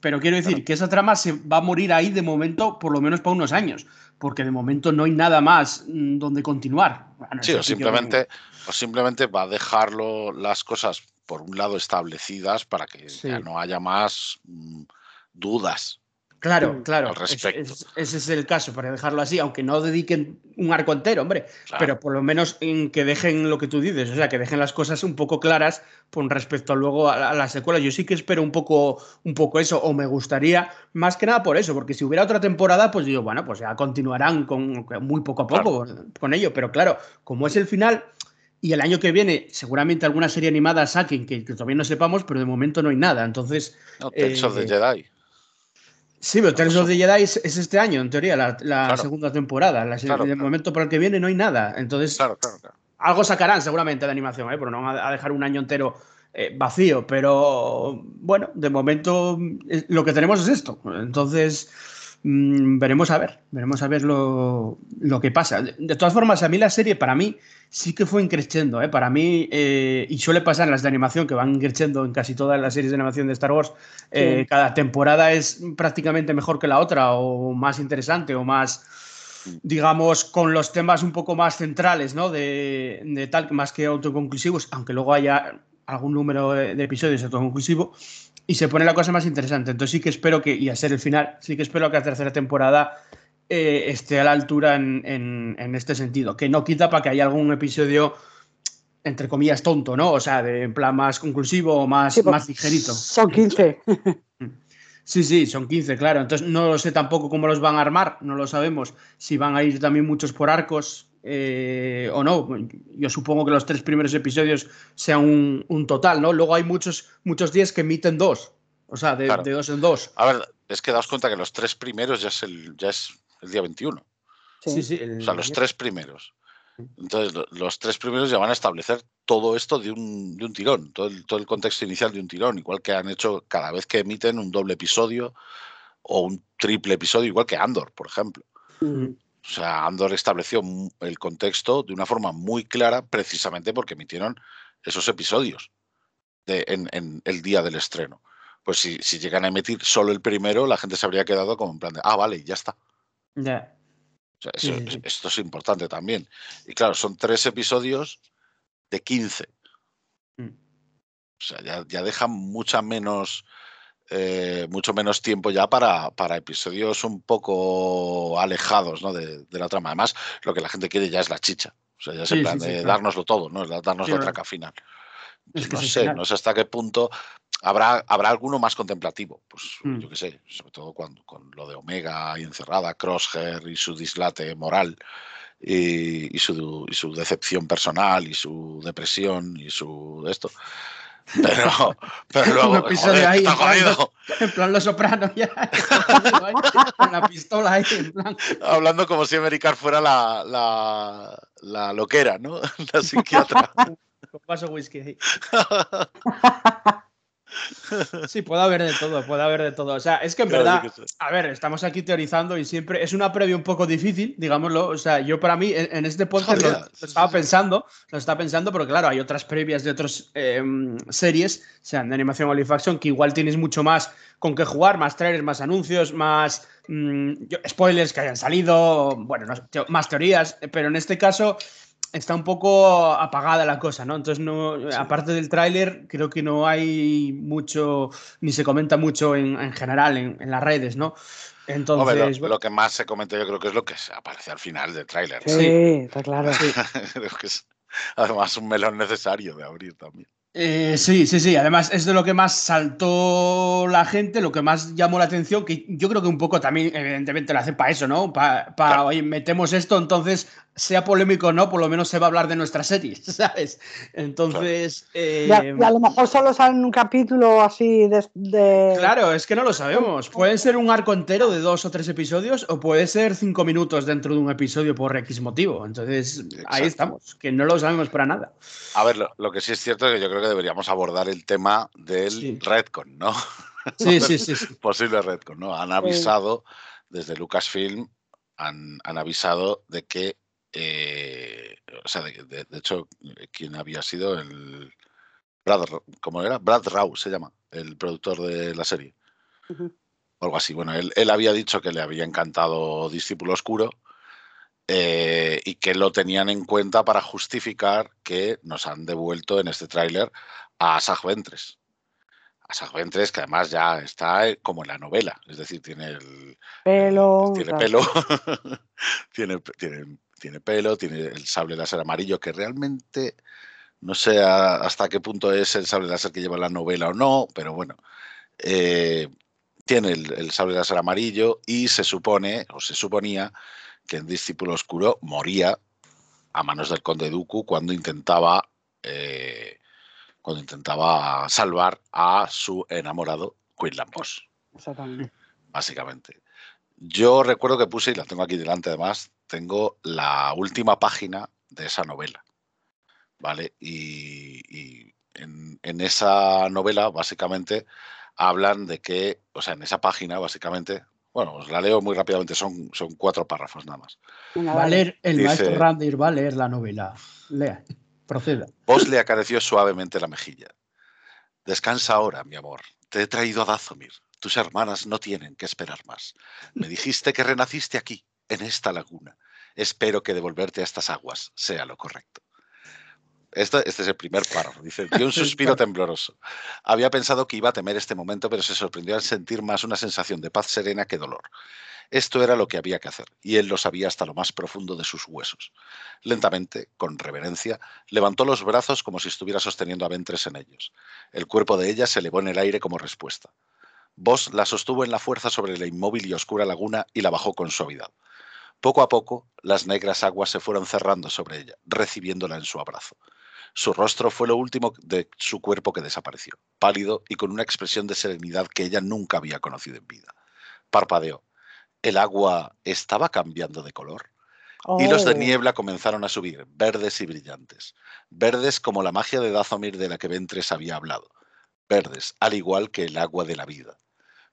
Pero quiero decir que esa trama se va a morir ahí de momento, por lo menos para unos años, porque de momento no hay nada más mm, donde continuar. sí, o simplemente, o simplemente va a dejarlo las cosas por un lado establecidas para que ya no haya más mm, dudas Claro, mm, claro. ese es el caso, para dejarlo así, aunque no dediquen un arco entero, hombre, pero por lo menos en que dejen lo que tú dices, o sea, que dejen las cosas un poco claras con respecto a luego a, la secuela. Yo sí que espero un poco, un poco eso, o me gustaría, más que nada por eso, porque si hubiera otra temporada, pues digo, bueno, pues ya continuarán con muy poco a poco con ello, pero claro, como es el final. Y el año que viene, seguramente alguna serie animada saquen que, todavía no sepamos, pero de momento no hay nada. Entonces. No, eh, Jedi. Sí, pero Tales of the Jedi es, este año, en teoría, la, segunda temporada. La, el momento para el que viene no hay nada. Entonces, algo sacarán seguramente de animación, ¿eh? pero no van a dejar un año entero eh, vacío. Pero bueno, de momento eh, lo que tenemos es esto. Entonces, Mm, veremos a ver, veremos a ver lo, que pasa. De, todas formas, a mí la serie, para mí, sí que fue increciendo. ¿eh? Para mí, eh, y suele pasar en las de animación, que van creciendo en casi todas las series de animación de Star Wars, eh, cada temporada es prácticamente mejor que la otra, o más interesante, o más, digamos, con los temas un poco más centrales, ¿no? De, de tal, más que autoconclusivos, aunque luego haya algún número de, de episodios autoconclusivos y se pone la cosa más interesante. Entonces sí que espero que, y a ser el final, sí que espero que la tercera temporada eh, esté a la altura en, este sentido. Que no quita para que haya algún episodio, entre comillas, tonto, ¿no? O sea, de en plan más conclusivo o más, más ligerito. Son 15. Sí, sí, son 15, claro. Entonces no sé tampoco cómo los van a armar, no lo sabemos. Si van a ir también muchos por arcos, eh, o no. Yo supongo que los tres primeros episodios sean un, total, ¿no? Luego hay muchos, muchos días que emiten dos, o sea, de, dos en dos. A ver, es que daos cuenta que los tres primeros ya es el, ya es el día 21. Sí, sí. o sea, los tres primeros. Entonces, los tres primeros ya van a establecer todo esto de un, de un tirón, todo el, todo el contexto inicial de un tirón, igual que han hecho cada vez que emiten un doble episodio o un triple episodio, igual que Andor, por ejemplo. O sea, Andor estableció el contexto de una forma muy clara precisamente porque emitieron esos episodios en, el día del estreno. Pues si, llegan a emitir solo el primero, la gente se habría quedado como en plan de, ah, vale, ya está. Ya. Esto es importante también. Y claro, son tres episodios de 15. Mm. O sea, ya, ya dejan mucha menos eh, mucho menos tiempo ya para, para, episodios un poco alejados ¿no? de, la trama. Además, lo que la gente quiere ya es la chicha. O sea, ya es en plan de dárnoslo todo, ¿no? darnos la traca final. no sé, no sé hasta qué punto habrá, habrá alguno más contemplativo. Pues mm. yo qué sé, sobre todo cuando, con lo de Omega y encerrada, Crosshair y su dislate moral. Y, y, su, y su decepción personal y su depresión y su esto pero, pero luego. Un episodio ahí, en plan, en plan, Los Sopranos, ya. con la pistola ahí, en plan. Hablando como si Americar fuera la, la, la loquera, ¿no? La psiquiatra. Con paso whisky ahí. Sí, puede haber de todo, puede haber de todo. O sea, es que en verdad, a ver, estamos aquí teorizando y siempre es una previa un poco difícil, digámoslo. O sea, yo para mí en, este podcast lo, estaba pensando, lo estaba pensando, pero claro, hay otras previas de otras em, series, sean de animación o live action, que igual tienes mucho más con qué jugar, más trailers, más anuncios, más mm, spoilers que hayan salido, bueno, más teorías, pero en este caso está un poco apagada la cosa, ¿no? Entonces, no, aparte del tráiler, creo que no hay mucho, ni se comenta mucho en, general en, las redes, ¿no? Entonces, lo, que más se comenta yo creo que es lo que aparece al final del tráiler. Sí, está claro. creo que es además un melón necesario de abrir también. Eh, sí, sí, sí. Además, es de lo que más saltó la gente, lo que más llamó la atención, que yo creo que un poco también, evidentemente, lo hace para eso, ¿no? Para, oye, metemos esto, entonces, sea polémico o no, por lo menos se va a hablar de nuestra serie, ¿sabes? Entonces. Eh, y, a, lo mejor solo salen un capítulo así de, Claro, es que no lo sabemos. Puede ser un arco entero de dos o tres episodios, o puede ser cinco minutos dentro de un episodio por X motivo. Entonces, ahí estamos, que no lo sabemos para nada. A ver, lo, que sí es cierto es que yo creo que deberíamos abordar el tema del Redcon, ¿no? Sí, sí, sí, Posible Redcon, ¿no? Han avisado desde Lucasfilm, han, han avisado de que, eh, o sea, de, hecho, ¿quién había sido el Brad, ¿cómo era? Brad Rau se llama, el productor de la serie. O algo así. Bueno, él, él había dicho que le había encantado Discípulo Oscuro eh, y que lo tenían en cuenta para justificar que nos han devuelto en este tráiler a Asaj Ventres. Asaj Ventres, que además ya está eh, como en la novela, es decir, tiene el pelo, tiene pelo, tiene, tiene, pelo, tiene el sable láser amarillo, que realmente no sé hasta qué punto es el sable láser que lleva la novela o no, pero bueno, eh, tiene el, el sable láser amarillo y se supone, o se suponía, que en Discípulo Oscuro moría a manos del conde Dooku cuando intentaba, eh, cuando intentaba salvar a su enamorado Quinlan Boss. Exactamente. Básicamente. Yo recuerdo que puse, y la tengo aquí delante además, tengo la última página de esa novela. ¿Vale? Y, en, en, esa novela, básicamente, hablan de que, o sea, en esa página, básicamente, bueno, os la leo muy rápidamente, son, son cuatro párrafos nada más. Va a leer, el maestro Randir va a leer la novela. Lea, proceda. Vos le acarició suavemente la mejilla. Descansa ahora, mi amor. Te he traído a Dazomir. Tus hermanas no tienen que esperar más. Me dijiste que renaciste aquí, en esta laguna. Espero que devolverte a estas aguas sea lo correcto. Este, es el primer párrafo. Dice, dio un suspiro tembloroso. Había pensado que iba a temer este momento, pero se sorprendió al sentir más una sensación de paz serena que dolor. Esto era lo que había que hacer, y él lo sabía hasta lo más profundo de sus huesos. Lentamente, con reverencia, levantó los brazos como si estuviera sosteniendo a Ventres en ellos. El cuerpo de ella se elevó en el aire como respuesta. Vos la sostuvo en la fuerza sobre la inmóvil y oscura laguna y la bajó con suavidad. Poco a poco, las negras aguas se fueron cerrando sobre ella, recibiéndola en su abrazo. Su rostro fue lo último de su cuerpo que desapareció, pálido y con una expresión de serenidad que ella nunca había conocido en vida. Parpadeó. El agua estaba cambiando de color. Hilos de oh. niebla comenzaron a subir, verdes y brillantes. Verdes como la magia de Dazomir de la que Ventres había hablado. Verdes, al igual que el agua de la vida.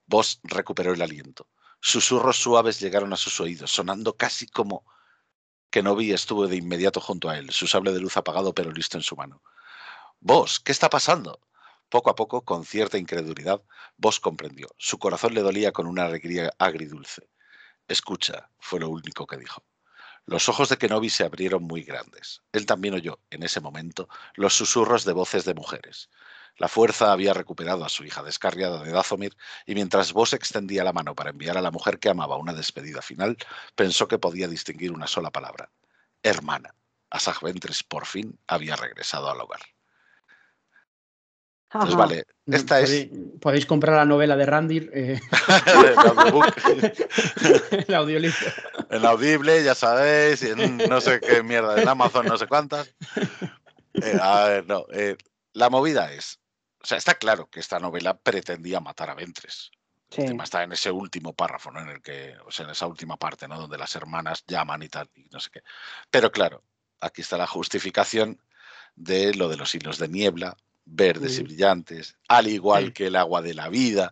Vos recuperó el aliento. Susurros suaves llegaron a sus oídos, sonando casi como que no vi estuvo de inmediato junto a él, su sable de luz apagado pero listo en su mano. Vos, ¿qué está pasando? Poco a poco, con cierta incredulidad, Vos comprendió. Su corazón le dolía con una alegría agridulce. Escucha, fue lo único que dijo. Los ojos de Kenobi se abrieron muy grandes. Él también oyó, en ese momento, los susurros de voces de mujeres. La fuerza había recuperado a su hija descarriada de Dazomir y mientras Vos extendía la mano para enviar a la mujer que amaba una despedida final, pensó que podía distinguir una sola palabra. Hermana. Asaj Ventres por fin había regresado al hogar. Pues vale, esta es. Podéis comprar la novela de Randir. Eh... el audiolibro. En audible, ya sabéis, en no sé qué mierda, en Amazon, no sé cuántas. Eh, a ver, no. Eh, la movida es: sea, está claro que esta novela pretendía matar a Ventres. El tema está en ese último párrafo, ¿no? En el que, o sea, en esa última parte, ¿no? Donde las hermanas llaman y tal, y no sé qué. Pero claro, aquí está la justificación de lo de los hilos de niebla, verdes y brillantes, al igual que el agua de la vida.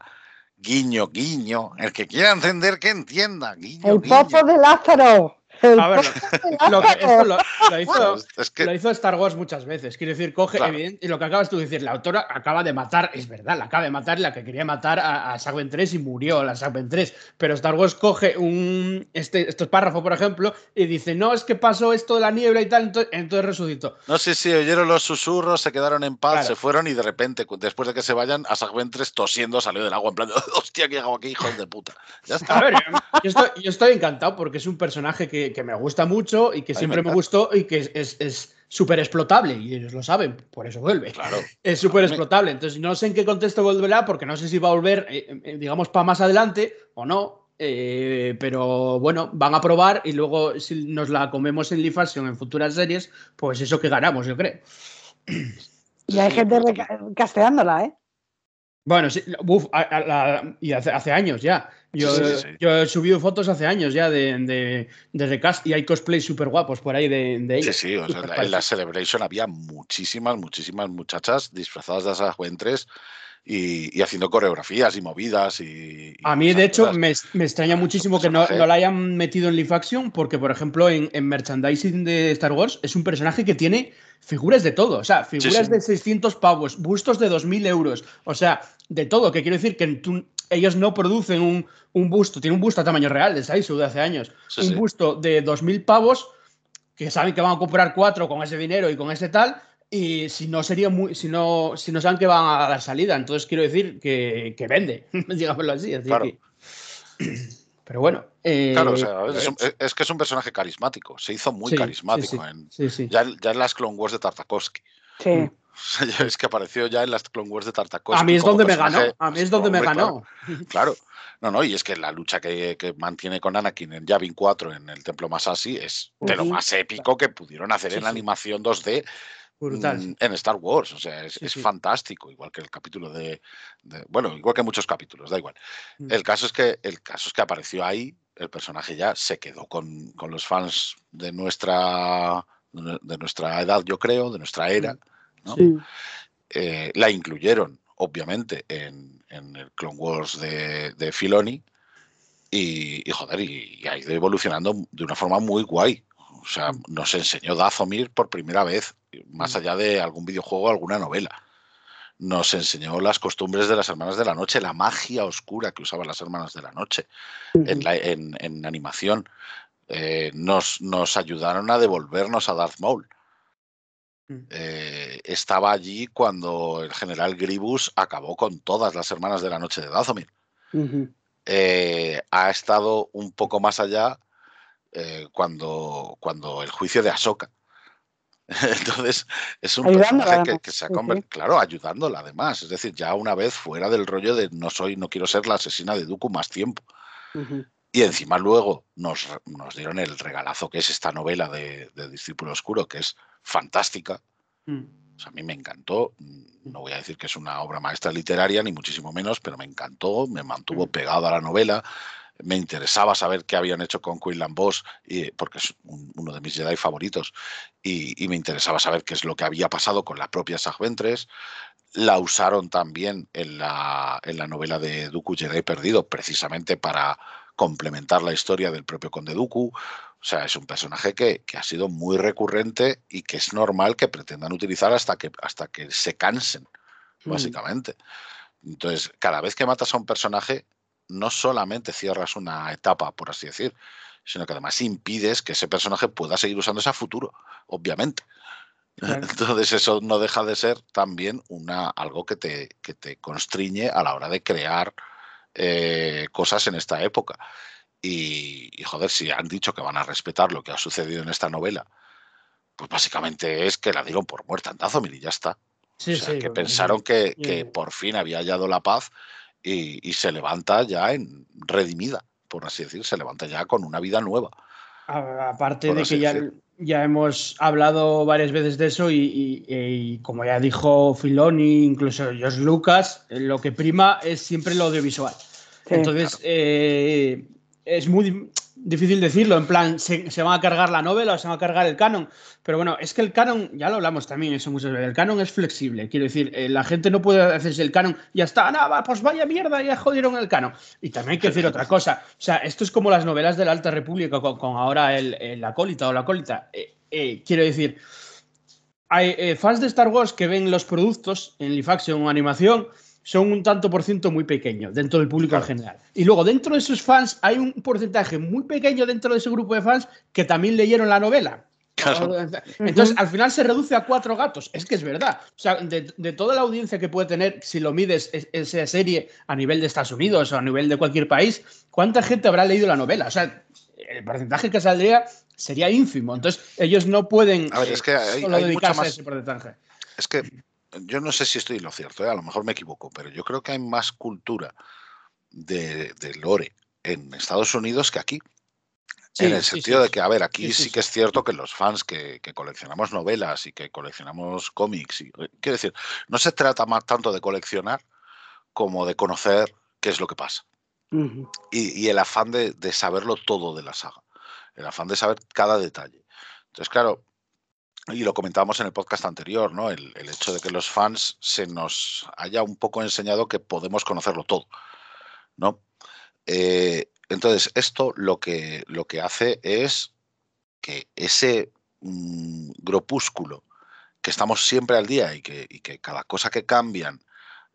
Guiño, guiño. El que quiera entender, que entienda. Guiño, el pozo de Lázaro. A ver, lo, que, esto lo, hizo, lo, hizo, Star Wars muchas veces. Quiero decir, coge, y lo que acabas tú de decir, la autora acaba de matar, es verdad, la acaba de matar la que quería matar a, a 3 y murió la Sagben 3. Pero Star Wars coge un este, estos párrafos, por ejemplo, y dice, no, es que pasó esto de la niebla y tal, entonces, entonces resucitó. No sé si oyeron los susurros, se quedaron en paz, se fueron y de repente, después de que se vayan, a Sagben 3 tosiendo salió del agua en plan, hostia, ¿qué hago aquí, hijos de puta? Ya está. A ver, yo estoy, encantado porque es un personaje que, que me gusta mucho y que siempre me, gustó y que es súper explotable y ellos lo saben, por eso vuelve. Claro. Es súper explotable. Entonces, no sé en qué contexto volverá, porque no sé si va a volver, eh, eh, digamos, para más adelante o no. Eh, pero bueno, van a probar y luego si nos la comemos en Live en futuras series, pues eso que ganamos, yo creo. Y hay gente casteándola, ¿eh? Bueno, sí, y hace, años ya. Yo, he subido fotos hace años ya de, de, recast y hay cosplays súper guapos por ahí de, de Sí, sí, en la Celebration había muchísimas, muchísimas muchachas disfrazadas de esas juentres y, haciendo coreografías y movidas. Y, a mí, de hecho, me, extraña muchísimo que no, no, la hayan metido en live action porque, por ejemplo, en, en merchandising de Star Wars es un personaje que tiene figuras de todo, o sea, figuras de 600 pavos, bustos de 2.000 euros, o sea, de todo, que quiero decir que ellos no producen un, un, busto, tiene un busto a tamaño real de Saisu de hace años, un busto de 2.000 pavos, que saben que van a comprar cuatro con ese dinero y con ese tal, y si no sería muy, si no, si no saben que van a la salida, entonces quiero decir que, que vende, digámoslo así. así claro. Pero bueno. Eh, claro, o sea, es, que es un personaje carismático. Se hizo muy carismático en, ya, ya, en las Clone Wars de Tartakovsky. Sí. Es que apareció ya en las Clone Wars de Tartakovsky. A mí es donde me ganó. A mí es donde me ganó. Claro. No, no, y es que la lucha que, que, mantiene con Anakin en Yavin 4 en el Templo Masasi es de lo más épico que pudieron hacer en la animación 2D Mm, en Star Wars, o sea, es, fantástico, igual que el capítulo de, Bueno, igual que muchos capítulos, da igual. Mm. El, caso es que, el caso es que apareció ahí, el personaje ya se quedó con, los fans de nuestra, de nuestra edad, yo creo, de nuestra era. Mm. Eh, la incluyeron, obviamente, en, el Clone Wars de, Filoni. Y, joder, y, ha ido evolucionando de una forma muy guay. O sea, nos enseñó Dazomir por primera vez más mm. allá de algún videojuego o alguna novela. Nos enseñó las costumbres de las hermanas de la noche, la magia oscura que usaban las hermanas de la noche en, animación. Eh, nos, nos, ayudaron a devolvernos a Darth Maul. Mm. Eh, estaba allí cuando el general Gribus acabó con todas las hermanas de la noche de Dathomir. Eh, ha estado un poco más allá cuando, cuando el juicio de Ahsoka. Entonces, es un personaje que, se ha convertido, claro, ayudándola además. Es decir, ya una vez fuera del rollo de no soy, no quiero ser la asesina de Dooku más tiempo. Y encima luego nos, nos, dieron el regalazo que es esta novela de, Discípulo Oscuro, que es fantástica. Mm. a mí me encantó. No voy a decir que es una obra maestra literaria, ni muchísimo menos, pero me encantó, me mantuvo mm. pegado a la novela me interesaba saber qué habían hecho con Quinlan Boss, y, porque es uno de mis Jedi favoritos, y, me interesaba saber qué es lo que había pasado con la propia Sagventres. La usaron también en la, en la novela de Dooku Jedi Perdido, precisamente para complementar la historia del propio Conde Dooku. O sea, es un personaje que, que, ha sido muy recurrente y que es normal que pretendan utilizar hasta que, hasta que se cansen, mm. básicamente. Entonces, cada vez que matas a un personaje, no solamente cierras una etapa, por así decir, sino que además impides que ese personaje pueda seguir usándose a futuro, obviamente. Entonces eso no deja de ser también una, algo que te, que te constriñe a la hora de crear eh, cosas en esta época. Y, joder, si han dicho que van a respetar lo que ha sucedido en esta novela, pues básicamente es que la dieron por muerta en Dazomir y ya está. o sea, que pensaron que, que, por fin había hallado la paz y, se levanta ya en redimida, por así decir, se levanta ya con una vida nueva. Aparte de que ya, ya, hemos hablado varias veces de eso y, como ya dijo Filoni, incluso George Lucas, lo que prima es siempre lo audiovisual. Entonces, eh, es muy difícil decirlo, en plan, ¿se, ¿se, van a cargar la novela o se van a cargar el canon? Pero bueno, es que el canon, ya lo hablamos también eso muchas veces, el canon es flexible, quiero decir, eh, la gente no puede hacerse el canon ya está, nada, pues vaya mierda, ya jodieron el canon. Y también hay que decir otra cosa, o sea, esto es como las novelas de la Alta República con, con ahora el, el, acólita o la acólita. Eh, eh, quiero decir, hay eh, fans de Star Wars que ven los productos en live action o animación son un tanto por ciento muy pequeño dentro del público claro. en general. Y luego dentro de esos fans hay un porcentaje muy pequeño dentro de ese grupo de fans que también leyeron la novela. Claro. Entonces, al final se reduce a cuatro gatos. Es que es verdad. O sea, de, de toda la audiencia que puede tener, si lo mides esa serie a nivel de Estados Unidos o a nivel de cualquier país, ¿cuánta gente habrá leído la novela? O sea, el porcentaje que saldría sería ínfimo. Entonces, ellos no pueden a ver, es que hay, solo hay dedicarse más... a ese porcentaje. Es que yo no sé si estoy en lo cierto, ¿eh? a lo mejor me equivoco, pero yo creo que hay más cultura de, de lore en Estados Unidos que aquí. Sí, en el sentido sí, sí, de que, a ver, aquí sí, que es cierto que los fans que, que, coleccionamos novelas y que coleccionamos cómics, y, quiero decir, no se trata más tanto de coleccionar como de conocer qué es lo que pasa. Uh -huh. y, y, el afán de, de, saberlo todo de la saga, el afán de saber cada detalle. Entonces, claro, y lo comentábamos en el podcast anterior, ¿no? El, el, hecho de que los fans se nos haya un poco enseñado que podemos conocerlo todo, ¿no? Eh, entonces, esto lo que, lo que hace es que ese mmm, grupúsculo que estamos siempre al día y que, y que cada cosa que cambian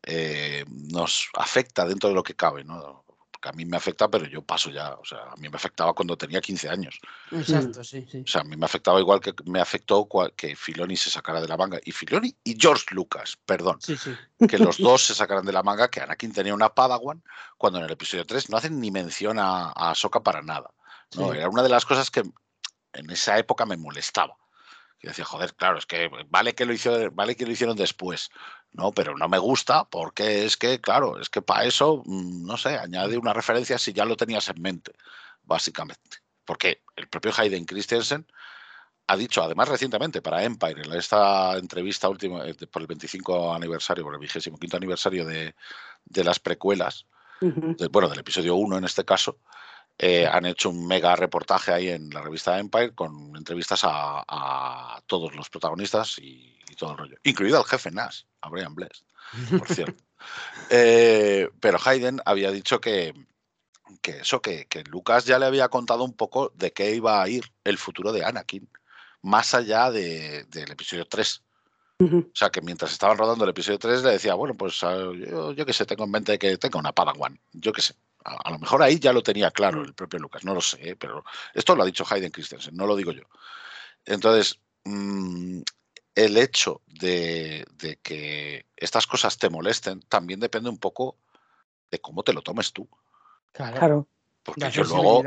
eh, nos afecta dentro de lo que cabe, ¿no? Porque a mí me afecta, pero yo paso ya, o sea, a mí me afectaba cuando tenía 15 años. Exacto, sí, sí. O sea, a mí me afectaba igual que me afectó que Filoni se sacara de la manga. Y Filoni y George Lucas, perdón. Sí, sí. Que los dos se sacaran de la manga, que Anakin tenía una Padawan, cuando en el episodio 3 no hacen ni mención a, a Ahsoka para nada. ¿no? Sí. Era una de las cosas que en esa época me molestaba. Y decía, joder, claro, es que vale que lo hicieron, vale que lo hicieron después, ¿no? Pero no me gusta porque es que, claro, es que para eso, mm, no sé, añade una referencia si ya lo tenías en mente, básicamente. Porque el propio Hayden Christensen ha dicho, además recientemente, para Empire, en esta entrevista última, eh, por el 25 aniversario, por el 25 aniversario de, de las precuelas, uh -huh. de, bueno, del episodio 1 en este caso, eh, han hecho un mega reportaje ahí en la revista Empire con entrevistas a, a todos los protagonistas y, y, todo el rollo, incluido al jefe Nash, a Brian Bless, por cierto. eh, pero Hayden había dicho que, que eso, que, que, Lucas ya le había contado un poco de qué iba a ir el futuro de Anakin, más allá de, del episodio 3. Uh -huh. O sea, que mientras estaban rodando el episodio 3 le decía, bueno, pues uh, yo, yo que sé, tengo en mente que tenga una Padawan, yo que sé. A, a, lo mejor ahí ya lo tenía claro el propio Lucas, no lo sé, ¿eh? pero esto lo ha dicho Hayden Christensen, no lo digo yo. Entonces, mmm, el hecho de, de, que estas cosas te molesten también depende un poco de cómo te lo tomes tú. Claro. Porque yo luego.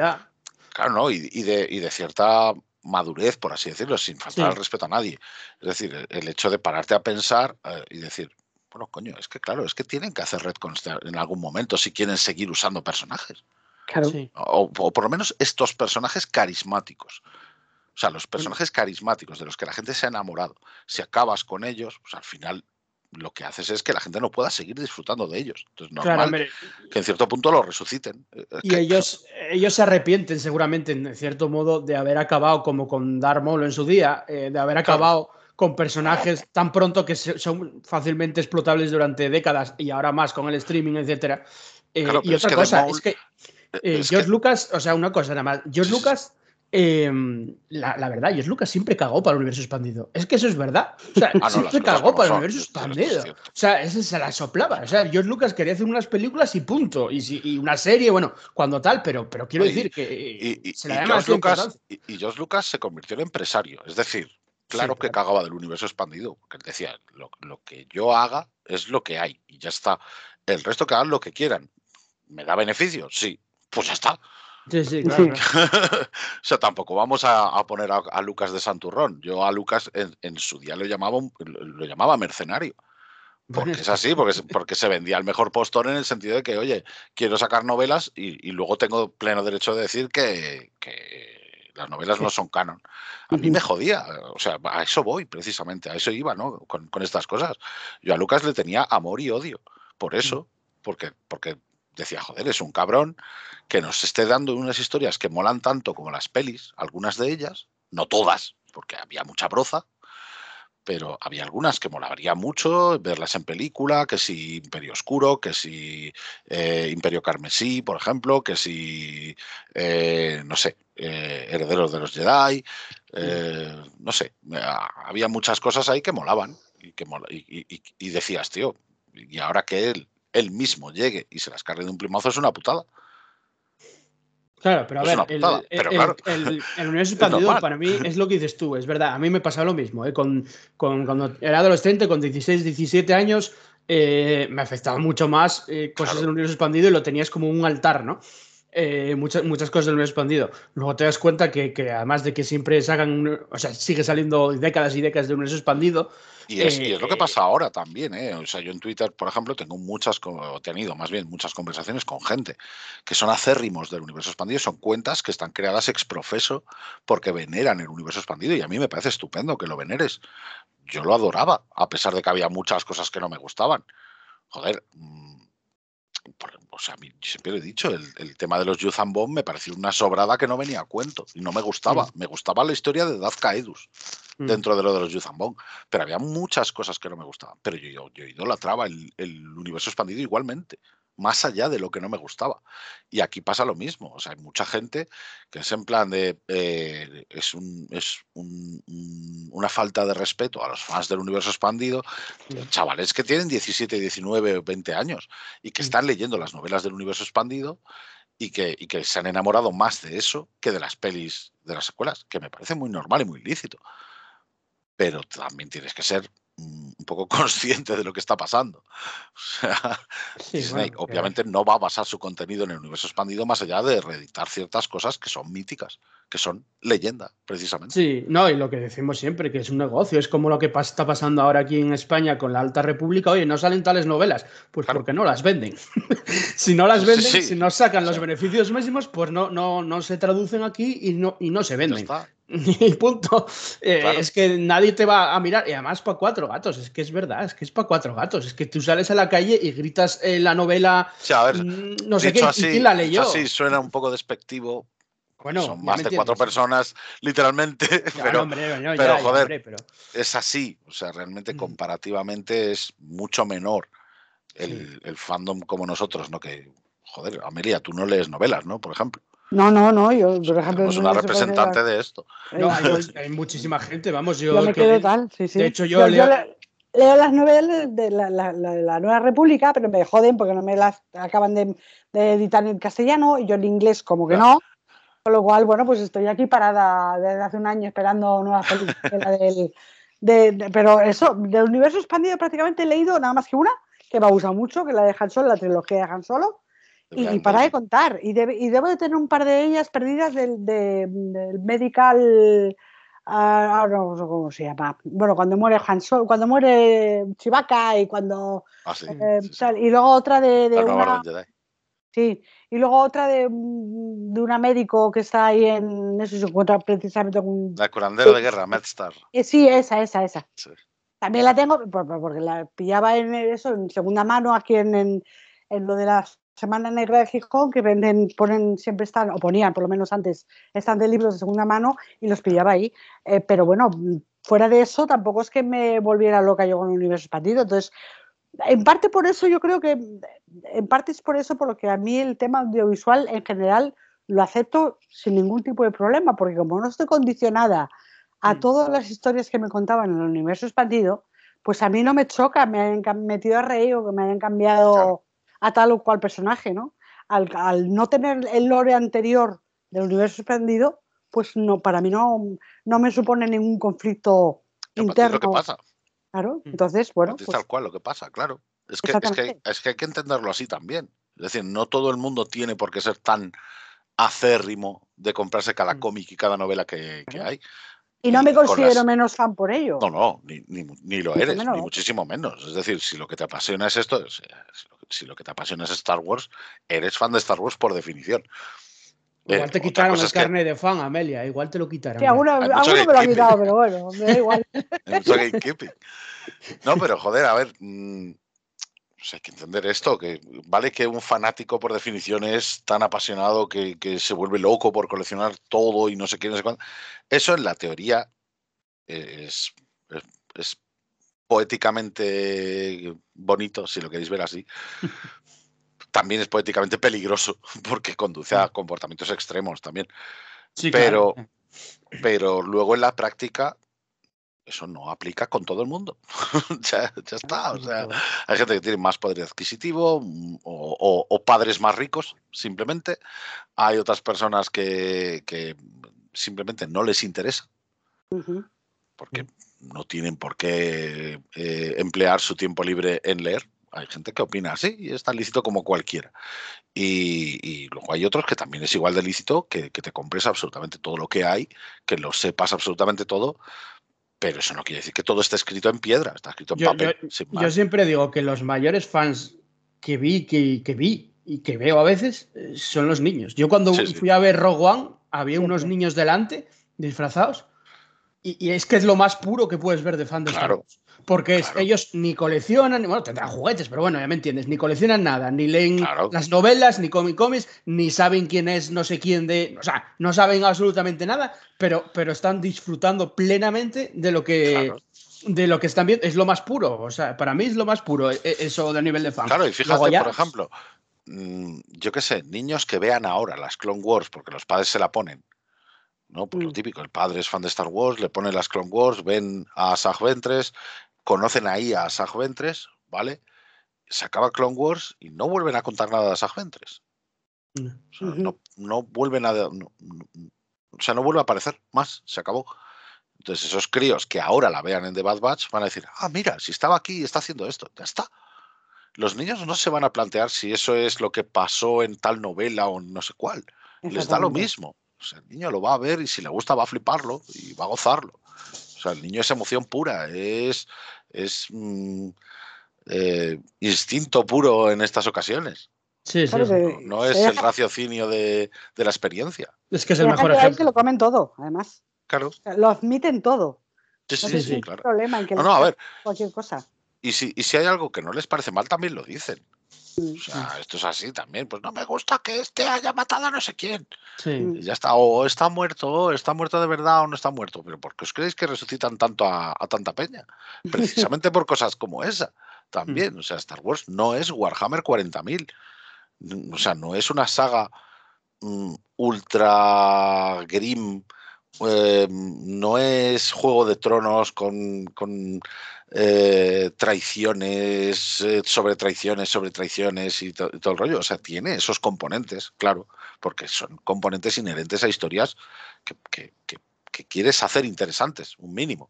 Claro, ¿no? Y, y, de, y de cierta madurez, por así decirlo, sin faltar sí. al respeto a nadie. Es decir, el, el hecho de pararte a pensar eh, y decir, bueno, coño, es que claro, es que tienen que hacer retcons en algún momento si quieren seguir usando personajes. Claro. Sí. O, o, por lo menos estos personajes carismáticos. O sea, los personajes carismáticos de los que la gente se ha enamorado, si acabas con ellos, pues al final lo que haces es que la gente no pueda seguir disfrutando de ellos. Entonces, normal claro, que en cierto punto lo resuciten. Y que... ellos, ellos se arrepienten seguramente, en cierto modo, de haber acabado como con Darth Maul en su día, eh, de haber acabado claro con personajes tan pronto que son fácilmente explotables durante décadas y ahora más con el streaming, etcétera. Eh, claro, y otra cosa, Maul, es que eh, es George que... Lucas, o sea, una cosa nada más, George Lucas, eh, la, la, verdad, George Lucas siempre cagó para el universo expandido. Es que eso es verdad. O sea, ah, no, siempre cagó para el universo expandido. O sea, ese se la soplaba. O sea, George Lucas quería hacer unas películas y punto. Y, si, y una serie, bueno, cuando tal, pero, pero quiero decir que y, y, se la George Lucas, y George Lucas se convirtió en empresario. Es decir, claro sí, que claro. cagaba del universo expandido, porque él decía, lo, lo, que yo haga es lo que hay y ya está. El resto que hagan lo que quieran. ¿Me da beneficio? Sí, pues ya está. Sí, sí, claro. o sea, tampoco vamos a, a poner a, a, Lucas de Santurrón. Yo a Lucas en, en su día lo llamaba, lo llamaba mercenario. Porque es así, porque, porque se vendía el mejor postor en el sentido de que, oye, quiero sacar novelas y, y luego tengo pleno derecho de decir que, que las novelas no son canon. A mí me jodía, o sea, a eso voy precisamente, a eso iba, ¿no? Con, con estas cosas. Yo a Lucas le tenía amor y odio, por eso, porque, porque decía, joder, es un cabrón que nos esté dando unas historias que molan tanto como las pelis, algunas de ellas, no todas, porque había mucha broza, pero había algunas que molaría mucho verlas en película, que si Imperio Oscuro, que si eh, Imperio Carmesí, por ejemplo, que si, eh, no sé, eh, Herederos de los Jedi, no sé, había muchas cosas ahí que molaban y, que y, decías, tío, y ahora que él, él mismo llegue y se las cargue de un plumazo es una putada. Claro, pero a ver, el, universo expandido para mí es lo que dices tú, es verdad. A mí me pasa lo mismo. ¿eh? Con, cuando era adolescente, con 16, 17 años, eh, me afectaba mucho más eh, cosas del universo expandido y lo tenías como un altar, ¿no? Muchas, muchas cosas del universo expandido. Luego te das cuenta que, que, además de que siempre sacan, o sea, sigue saliendo décadas y décadas del universo expandido, y es, lo que eh, pasa ahora también, ¿eh? O sea, yo en Twitter, por ejemplo, tengo muchas, he tenido más bien muchas conversaciones con gente que son acérrimos del universo expandido, son cuentas que están creadas ex profeso porque veneran el universo expandido y a mí me parece estupendo que lo veneres. Yo lo adoraba, a pesar de que había muchas cosas que no me gustaban. Joder, mm, o sea, mí siempre lo he dicho, el, tema de los Youth and Bomb me pareció una sobrada que no venía a cuento y no me gustaba. Me gustaba la historia de Dazka Edus mm. dentro de lo de los Youth and Bomb, pero había muchas cosas que no me gustaban. Pero yo, yo, yo idolatraba el, el universo expandido igualmente más allá de lo que no me gustaba. Y aquí pasa lo mismo. O sea, hay mucha gente que es en plan de. Eh, es un, es una falta de respeto a los fans del universo expandido. Chavales que tienen 17, 19 o 20 años y que están leyendo las novelas del universo expandido y que, y que se han enamorado más de eso que de las pelis de las escuelas, que me parece muy normal y muy lícito. Pero también tienes que ser un poco consciente de lo que está pasando. Disney obviamente no va a basar su contenido en el universo expandido más allá de reeditar ciertas cosas que son míticas, que son leyenda, precisamente. Sí, no, y lo que decimos siempre, que es un negocio, es como lo que está pasando ahora aquí en España con la Alta República, oye, no salen tales novelas, pues porque no las venden. si no las venden, si no sacan los beneficios máximos, pues no, no, no se traducen aquí y no, y no se venden. Y punto. Eh, es que nadie te va a mirar. Y además para cuatro gatos. Es que es verdad, es que es para cuatro gatos. Es que tú sales a la calle y gritas la novela. Mm, no sé qué, así, la leyó. Así suena un poco despectivo. Bueno, son más de cuatro personas, literalmente. pero, joder, es así. O sea, realmente mm. comparativamente es mucho menor el, el, fandom como nosotros, ¿no? Que, joder, Amelia, tú no lees novelas, ¿no? Por ejemplo. No, no, no, yo, por ejemplo. Somos una representante de esto. No, hay, muchísima gente, vamos. Yo, me quedo tal, sí, sí. De hecho, yo, leo... leo... las novelas de la, la, la, Nueva República, pero me joden porque no me las acaban de, de editar en castellano y yo en inglés, como que no. Con lo cual, bueno, pues estoy aquí parada desde hace un año esperando nuevas películas del. De, pero eso, del universo expandido prácticamente he leído nada más que una, que me ha gustado mucho, que es la de Han Solo, la trilogía de Han Solo y, para de contar. Y, y, debo de tener un par de ellas perdidas del, del medical. Ahora no sé cómo se llama. Bueno, cuando muere Han Solo, cuando muere Chewbacca y cuando. Ah, eh, y luego otra de. de una, sí, y luego otra de, de una médico que está ahí en. Eso se encuentra precisamente con. La curandero de guerra, Medstar. Eh, sí, esa, esa, esa. También la tengo porque la pillaba en eso, en segunda mano, aquí en, en, en lo de las Semana Negra de Gijón, que venden, ponen, siempre están, o ponían por lo menos antes, están de libros de segunda mano y los pillaba ahí. Eh, pero bueno, fuera de eso, tampoco es que me volviera loca yo con el universo expandido. Entonces, en parte por eso, yo creo que, en parte es por eso, por lo que a mí el tema audiovisual en general lo acepto sin ningún tipo de problema, porque como no estoy condicionada a mm. todas las historias que me contaban en el universo expandido, pues a mí no me choca, me han metido a reír o que me hayan cambiado a tal o cual personaje, ¿no? Al, no tener el lore anterior del universo expandido, pues no, para mí no, no me supone ningún conflicto interno. Es lo que pasa. Claro, mm. entonces, bueno. Es pues tal cual lo que pasa, claro. Es que, es que, es, que, hay que entenderlo así también. Es decir, no todo el mundo tiene por qué ser tan acérrimo de comprarse cada mm. cómic y cada novela que, que hay. Y no me considero menos fan por ello. No, no, ni, ni, lo eres, ni muchísimo menos. Es decir, si lo que te apasiona es esto, si lo que te apasiona es Star Wars, eres fan de Star Wars por definición. Igual te eh, quitaron el carne de fan, Amelia, igual te lo quitaron. Sí, alguno, me lo ha quitado, pero bueno, me da igual. no, pero joder, a ver. Mm, hay que entender esto, que vale que un fanático por definición es tan apasionado que, se vuelve loco por coleccionar todo y no sé qué, no sé cuánto. Eso en la teoría es, es, poéticamente bonito, si lo queréis ver así. también es poéticamente peligroso porque conduce a comportamientos extremos también. pero, pero luego en la práctica eso no aplica con todo el mundo. ya, está. O sea, hay gente que tiene más poder adquisitivo mm, o, padres más ricos, simplemente. Hay otras personas que, simplemente no les interesa. Porque no tienen por qué eh, emplear su tiempo libre en leer. Hay gente que opina así y es tan lícito como cualquiera. Y, luego hay otros que también es igual de lícito que, que, te compres absolutamente todo lo que hay, que lo sepas absolutamente todo, pero eso no quiere decir que todo esté escrito en piedra, está escrito en papel. Yo, siempre digo que los mayores fans que vi, que, vi y que veo a veces eh, son los niños. Yo cuando fui a ver Rogue One, había unos niños delante, disfrazados, y, es que es lo más puro que puedes ver de fan de Star Wars. Porque ellos ni coleccionan, bueno, tendrán juguetes, pero bueno, ya me entiendes, ni coleccionan nada, ni leen las novelas, ni comic cómics, ni saben quién es no sé quién de. O sea, no saben absolutamente nada, pero, pero están disfrutando plenamente de lo que. De lo que están viendo, es lo más puro. O sea, para mí es lo más puro, e, e, eso de nivel de fan. Claro, y fíjate, por ejemplo, mm, yo qué sé, niños que vean ahora las Clone Wars porque los padres se la ponen ¿no? Pues lo mm. típico, el padre es fan de Star Wars, le pone las Clone Wars, ven a Sag Ventres, conocen ahí a Sag Ventres, ¿vale? Se acaba Clone Wars y no vuelven a contar nada de Sag Ventres. no, no, vuelven a. o sea, no vuelve a aparecer más, se acabó. Entonces, esos críos que ahora la vean en The Bad Batch van a decir: Ah, mira, si estaba aquí y está haciendo esto, ya está. Los niños no se van a plantear si eso es lo que pasó en tal novela o no sé cuál. Les da lo mismo. O sea, el niño lo va a ver y si le gusta va a fliparlo y va a gozarlo. O sea, el niño es emoción pura, es, es mm, eh, instinto puro en estas ocasiones. Sí, sí, no, es el raciocinio de, la experiencia. Es que es el mejor ejemplo. que lo comen todo, además. Claro. Lo admiten todo. Sí, sí, sí, claro. problema en que no, no, a ver. cualquier cosa. Y si, y si hay algo que no les parece mal, también lo dicen. O sea, esto es así también. Pues no me gusta que este haya matado a no sé quién. Sí. ya está. O está muerto, o está muerto de verdad o no está muerto. Pero ¿por qué os creéis que resucitan tanto a, tanta peña? Precisamente por cosas como esa. También. O sea, Star Wars no es Warhammer 40.000. O sea, no es una saga mm, ultra grim. Eh, no es Juego de Tronos con, con eh, traiciones, eh, sobre traiciones, sobre traiciones y, todo el rollo. O sea, tiene esos componentes, claro, porque son componentes inherentes a historias que, quieres hacer interesantes, un mínimo.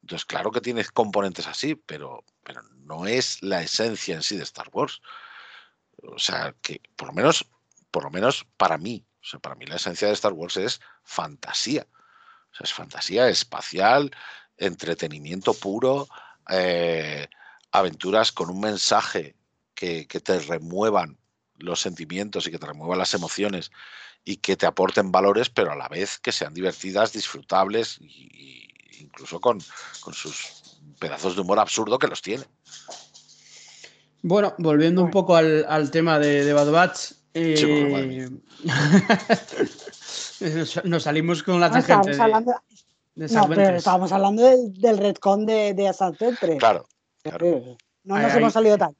Entonces, claro que tiene componentes así, pero, pero no es la esencia en sí de Star Wars. O sea, que por lo menos, por lo menos para mí, o sea, para mí la esencia de Star Wars es fantasía. O sea, es fantasía espacial, entretenimiento puro, eh, aventuras con un mensaje que, te remuevan los sentimientos y que te remuevan las emociones y que te aporten valores, pero a la vez que sean divertidas, disfrutables e incluso con, sus pedazos de humor absurdo que los tiene. Bueno, volviendo un poco al, tema de, Bad Batch. Eh, nos, salimos con la tangente no, pero estábamos hablando del, del retcon de, de Claro. No nos hemos salido tan.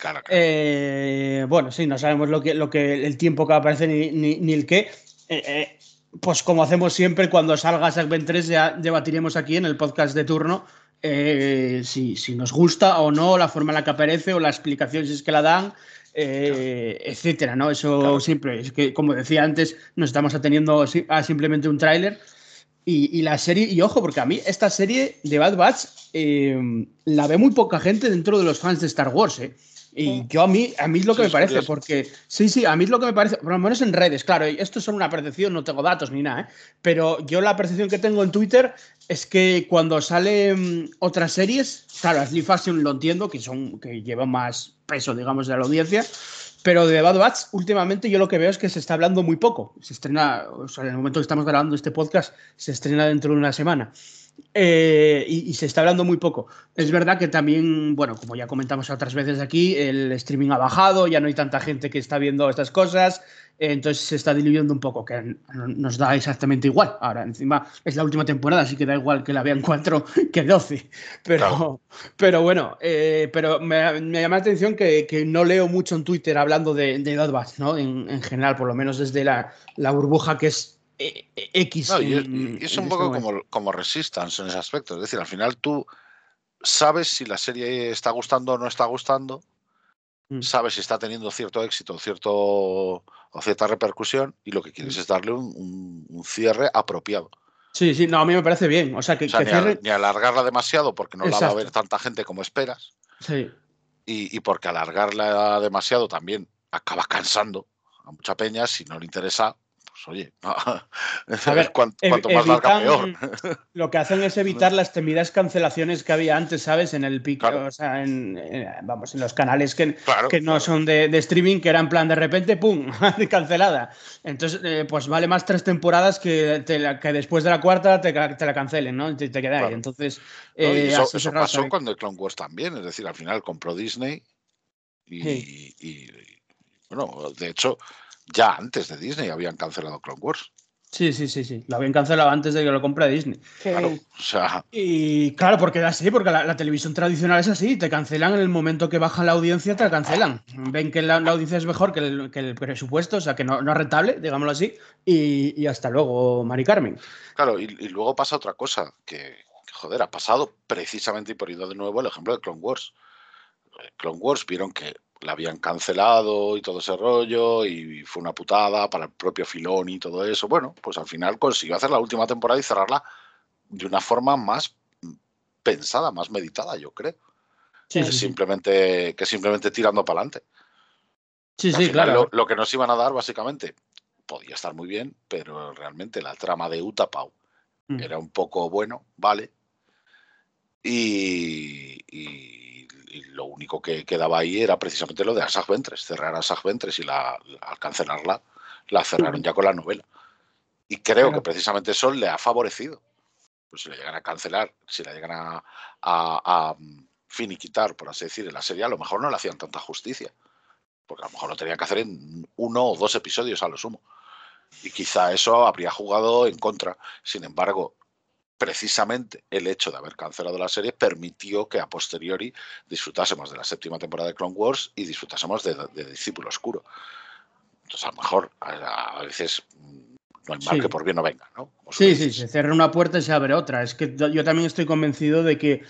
Claro, eh, bueno, sí, no sabemos lo que, lo que el tiempo que va a aparecer ni, ni, el qué. Eh, eh, pues como hacemos siempre, cuando salga Segment 3 ya debatiremos aquí en el podcast de turno si, si, nos gusta o no, la forma en la que aparece o la explicación si es que la dan, etcétera, ¿no? Eso siempre, es que como decía antes, nos estamos ateniendo a simplemente un tráiler y, la serie, y ojo, porque a mí esta serie de Bad Batch eh, la ve muy poca gente dentro de los fans de Star Wars, ¿eh? Y yo a mí, a mí es lo que me parece, porque sí, sí, a mí es lo que me parece, por lo menos en redes, claro, esto es solo una percepción, no tengo datos ni nada, ¿eh? pero yo la percepción que tengo en Twitter es que cuando salen otras series, claro, Sleep Fashion lo entiendo, que son que llevan más peso, digamos, de la audiencia, pero de Bad Batch, últimamente yo lo que veo es que se está hablando muy poco. Se estrena, o sea, en el momento que estamos grabando este podcast, se estrena dentro de una semana. Eh, y, se está hablando muy poco. Es verdad que también, bueno, como ya comentamos otras veces aquí, el streaming ha bajado, ya no hay tanta gente que está viendo estas cosas, entonces se está diluyendo un poco, que nos da exactamente igual. Ahora, encima es la última temporada, así que da igual que la vean cuatro que doce. Pero, pero bueno, eh, pero me, llama la atención que, no leo mucho en Twitter hablando de, de ¿no? En, general, por lo menos desde la, la burbuja que es X. y, es un poco como, como Resistance en ese aspecto. Es decir, al final tú sabes si la serie está gustando o no está gustando, mm. sabes si está teniendo cierto éxito cierto, o cierta repercusión y lo que quieres mm. es darle un, cierre apropiado. Sí, sí, no, a mí me parece bien. O sea, que, ni, alargarla demasiado porque no la va a ver tanta gente como esperas. Sí. Y, y porque alargarla demasiado también acaba cansando a mucha peña si no le interesa pues oye, a ver, cuanto, más larga, peor. Lo que hacen es evitar las temidas cancelaciones que había antes, ¿sabes? En el pico, o sea, en, vamos, en los canales que, que no son de, streaming, que eran plan de repente, ¡pum! cancelada. Entonces, eh, pues vale más tres temporadas que, que después de la cuarta te, te la cancelen, ¿no? Te, te queda ahí. Entonces, eh, eso, pasó cuando el Clone Wars también, es decir, al final compró Disney y bueno, de hecho, ya antes de Disney habían cancelado Clone Wars. Sí, sí, sí, sí. Lo habían cancelado antes de que lo compre Disney. Claro, o sea... Y claro, porque es así, porque la, televisión tradicional es así. Te cancelan en el momento que baja la audiencia, te la cancelan. Ven que la, audiencia es mejor que el, presupuesto, o sea, que no, es rentable, digámoslo así. Y, hasta luego, Mari Carmen. Claro, y, luego pasa otra cosa, que, joder, ha pasado precisamente, y por ir de nuevo, el ejemplo de Clone Wars. Clone Wars vieron que la habían cancelado y todo ese rollo y fue una putada para el propio Filón y todo eso. Bueno, pues al final consiguió hacer la última temporada y cerrarla de una forma más pensada, más meditada, yo creo. que, Simplemente, que simplemente tirando para adelante. Sí, sí, claro. Lo, que nos iban a dar, básicamente, podía estar muy bien, pero realmente la trama de Utapau mm. era un poco bueno, vale. y y lo único que quedaba ahí era precisamente lo de Asaj Ventres, cerrar Asaj Ventres y la, al cancelarla la cerraron ya con la novela. Y creo que precisamente eso le ha favorecido. Pues si le llegan a cancelar, si la llegan a, a, mm, finiquitar, por así decir, en la serie, a lo mejor no le hacían tanta justicia. Porque a lo mejor lo tenían que hacer en uno o dos episodios a lo sumo. Y quizá eso habría jugado en contra. Sin embargo, precisamente el hecho de haber cancelado la serie permitió que a posteriori disfrutásemos de la séptima temporada de Clone Wars y disfrutásemos de, Discípulo Oscuro. Entonces, a lo mejor a, veces mm, no hay mal que por bien no venga, ¿no? sí, sí, se cierra una puerta y se abre otra. Es que yo también estoy convencido de que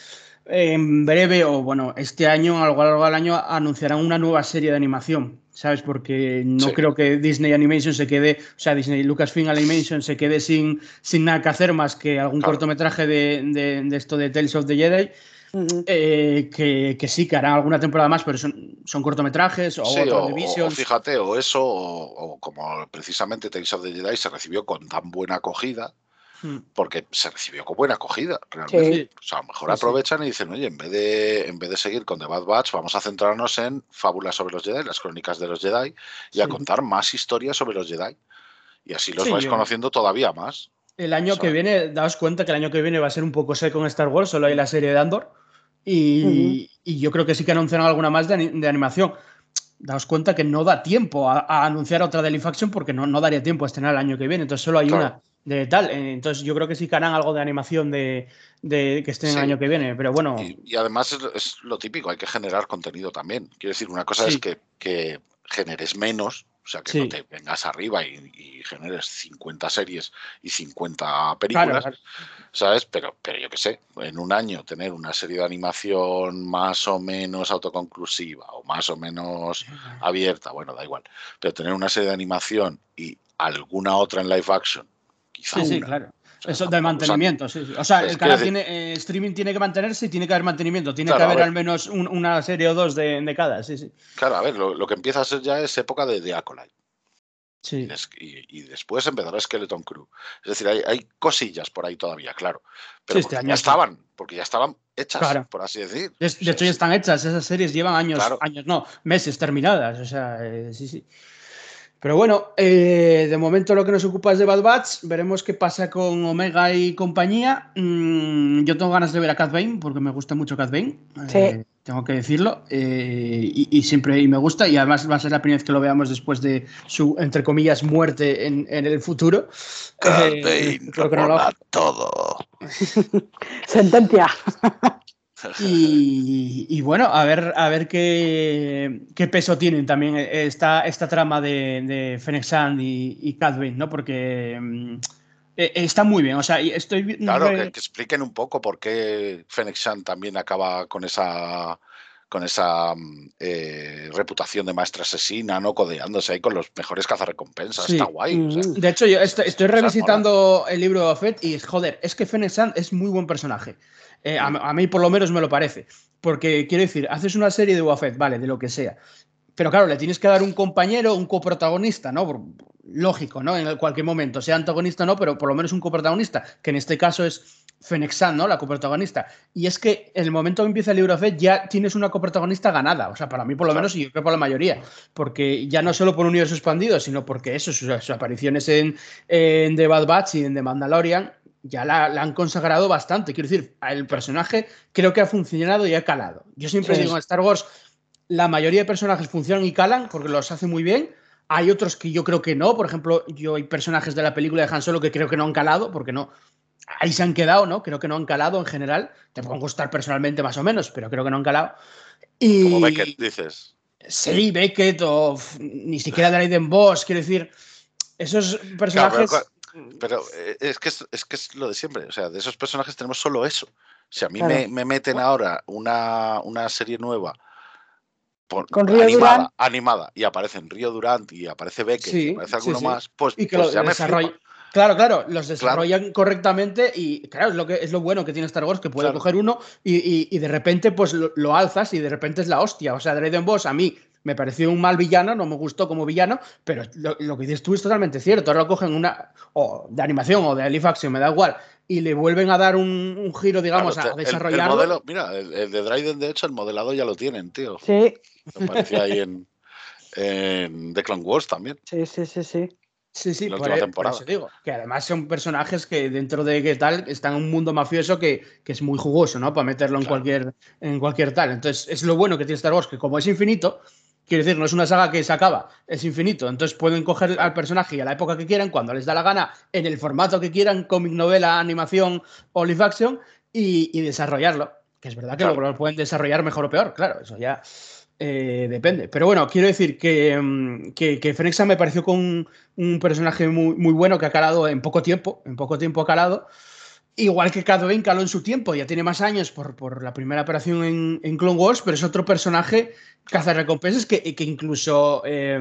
en breve, o bueno, este año, a lo largo del año, anunciarán una nueva serie de animación, ¿sabes? Porque no creo que Disney Animation se quede, o sea, Disney Lucasfilm Animation se quede sin, sin nada que hacer más que algún cortometraje de, esto de Tales of the Jedi. Eh, que, sí, que harán alguna temporada más, pero son, son cortometrajes o, o, fíjate, o eso, o, como precisamente Tales of the Jedi se recibió con tan buena acogida. Porque se recibió con buena acogida, realmente. O sea, a lo mejor aprovechan y dicen, oye, en vez, de, en vez de seguir con The Bad Batch, vamos a centrarnos en fábulas sobre los Jedi, las crónicas de los Jedi, y a contar más historias sobre los Jedi. Y así los vais conociendo todavía más. El año que viene, daos cuenta que el año que viene va a ser un poco seco en Star Wars, solo hay la serie de Andor. Y, yo creo que sí que anunciarán alguna más de, animación. Daos cuenta que no da tiempo a, anunciar otra de Live Action porque no, no daría tiempo a estrenar el año que viene. Entonces solo hay una de tal. Eh, entonces yo creo que sí que harán algo de animación de, que esté en el año que viene, pero bueno. Y, además es, lo típico, hay que generar contenido también. Quiero decir, una cosa es que, generes menos, o sea, que no te vengas arriba y, generes 50 series y 50 películas, ¿sabes? Pero, pero yo qué sé, en un año tener una serie de animación más o menos autoconclusiva o más o menos abierta, bueno, da igual, pero tener una serie de animación y alguna otra en live action sí, sí, claro. Eso de mantenimiento, sí, O sea, el canal tiene, eh, streaming tiene que mantenerse y tiene que haber mantenimiento. Tiene que haber al menos una serie o dos de, cada, sí, sí. Claro, a ver, lo, que empieza a ser ya es época de, de Acolyte. Sí. Y, después empezará Skeleton Crew. Es decir, hay, cosillas por ahí todavía, claro. Pero este ya estaban, porque ya estaban hechas, por así decir. De, hecho, ya están hechas. Esas series llevan años, años, no, meses terminadas. O sea, eh, sí, sí. Pero bueno, eh, de momento lo que nos ocupa es de Bad Batch. Veremos qué pasa con Omega y compañía. Mm, yo tengo ganas de ver a Cat Bane porque me gusta mucho Cat Bane. Sí. Eh, tengo que decirlo. Eh, y, y siempre y me gusta. Y además va a ser la primera vez que lo veamos después de su, entre comillas, muerte en, en el futuro. Cat Eh, Bane, creo que no lo- todo. Sentencia. Y, y bueno, a ver, a ver qué, qué peso tienen también esta, esta trama de, de Fennec Sand y, y ¿no? Porque mm, eh, está muy bien. O sea, estoy Claro, que, que expliquen un poco por qué Fennec también acaba con esa con esa mm, eh, reputación de maestra asesina, ¿no? Codeándose ahí con los mejores cazarrecompensas. Sí. Está guay. o sea, Mm. De hecho, yo estoy, estoy revisitando el libro de Fett y, joder, es que Fennec Sand es muy buen personaje. Eh, a, a mí, por lo menos, me lo parece. Porque, quiero decir, haces una serie de Fett, vale, de lo que sea. Pero claro, le tienes que dar un compañero, un coprotagonista, ¿no? Lógico, ¿no? En cualquier momento, sea antagonista o no, pero por lo menos un coprotagonista, que en este caso es Fennec Sand, ¿no? La coprotagonista. Y es que en el momento que empieza el libro de Fett ya tienes una coprotagonista ganada. O sea, para mí por lo Claro. menos y yo creo por la mayoría. Porque ya no solo por un universo expandido, sino porque eso, sus, sus apariciones en, en The Bad Batch y en The Mandalorian ya la, la han consagrado bastante. Quiero decir, el personaje creo que ha funcionado y ha calado. Yo siempre Sí. digo en Star Wars, la mayoría de personajes funcionan y calan porque los hace muy bien. Hay otros que yo creo que no. Por ejemplo, yo hay personajes de la película de Han Solo que creo que no han calado porque no. Ahí se han quedado, ¿no? Creo que no han calado en general. Te pueden gustar personalmente más o menos, pero creo que no han calado. Y... Como Beckett, dices. Sí, Beckett o ni siquiera Dryden Boss, quiero decir, esos personajes. Claro, Pero eh, es que es, es que es lo de siempre. O sea, de esos personajes tenemos solo eso. Si a mí Claro. me, me meten ahora una, una serie nueva por- Con Río animada, Durant. animada y aparecen Río Durant y aparece Beckett Sí, y aparece alguno sí. más, pues, y que pues ya me flipa. Claro, claro, los desarrollan correctamente y claro, es lo, que, es lo bueno que tiene Star Wars, que puede Claro. coger uno y, y- y de repente pues lo, lo alzas y de repente es la hostia. O sea, Dryden Boss a mí me pareció un mal villano, no me gustó como villano, pero lo, lo que dices tú es totalmente cierto. Ahora lo cogen una o de animación o de live action, me da igual, y le vuelven a dar un, un giro, digamos, Claro, a el- el desarrollarlo. modelo- mira, el, el de Dryden, de hecho, el modelado ya lo tienen, tío. Sí, Me parecía ahí en, en The Clone Wars también. sí, sí, sí, sí. Sí, sí, la por, e- temporada. eso digo. Que además son personajes que dentro de qué tal están en un mundo mafioso que, que es muy jugoso, ¿no? Para meterlo en, cualquier, en cualquier tal. Entonces, es lo bueno que tiene Star Wars, que como es infinito, quiero decir, no es una saga que se acaba, es infinito. Entonces pueden coger al personaje y a la época que quieran, cuando les da la gana, en el formato que quieran, cómic, novela, animación o live action, y, y desarrollarlo. Que es verdad que Claro. lo, pueden desarrollar mejor o peor, claro, eso ya eh, depende. Pero bueno, quiero decir que, mm, que, que Fennexa me pareció con un, un personaje muy, muy bueno que ha calado en poco tiempo, en poco tiempo ha calado. Igual que Cad Bane caló en su tiempo, ya tiene más años por, por la primera operación en, en Clone Wars, pero es otro personaje cazarrecompensas que, que incluso eh,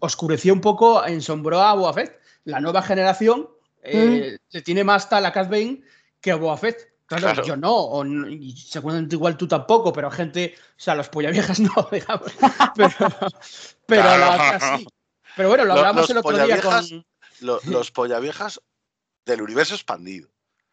oscureció un poco, ensombró a Fett. La nueva generación eh, le tiene más tal a Cad Bane que a Fett. Claro, Claro. yo no, o no- y seguramente igual tú tampoco, pero gente, o sea, los pollaviejas no, digamos. Pero, pero Claro. la sí. Pero bueno, lo hablamos los el otro día con. Lo- los pollaviejas del universo expandido.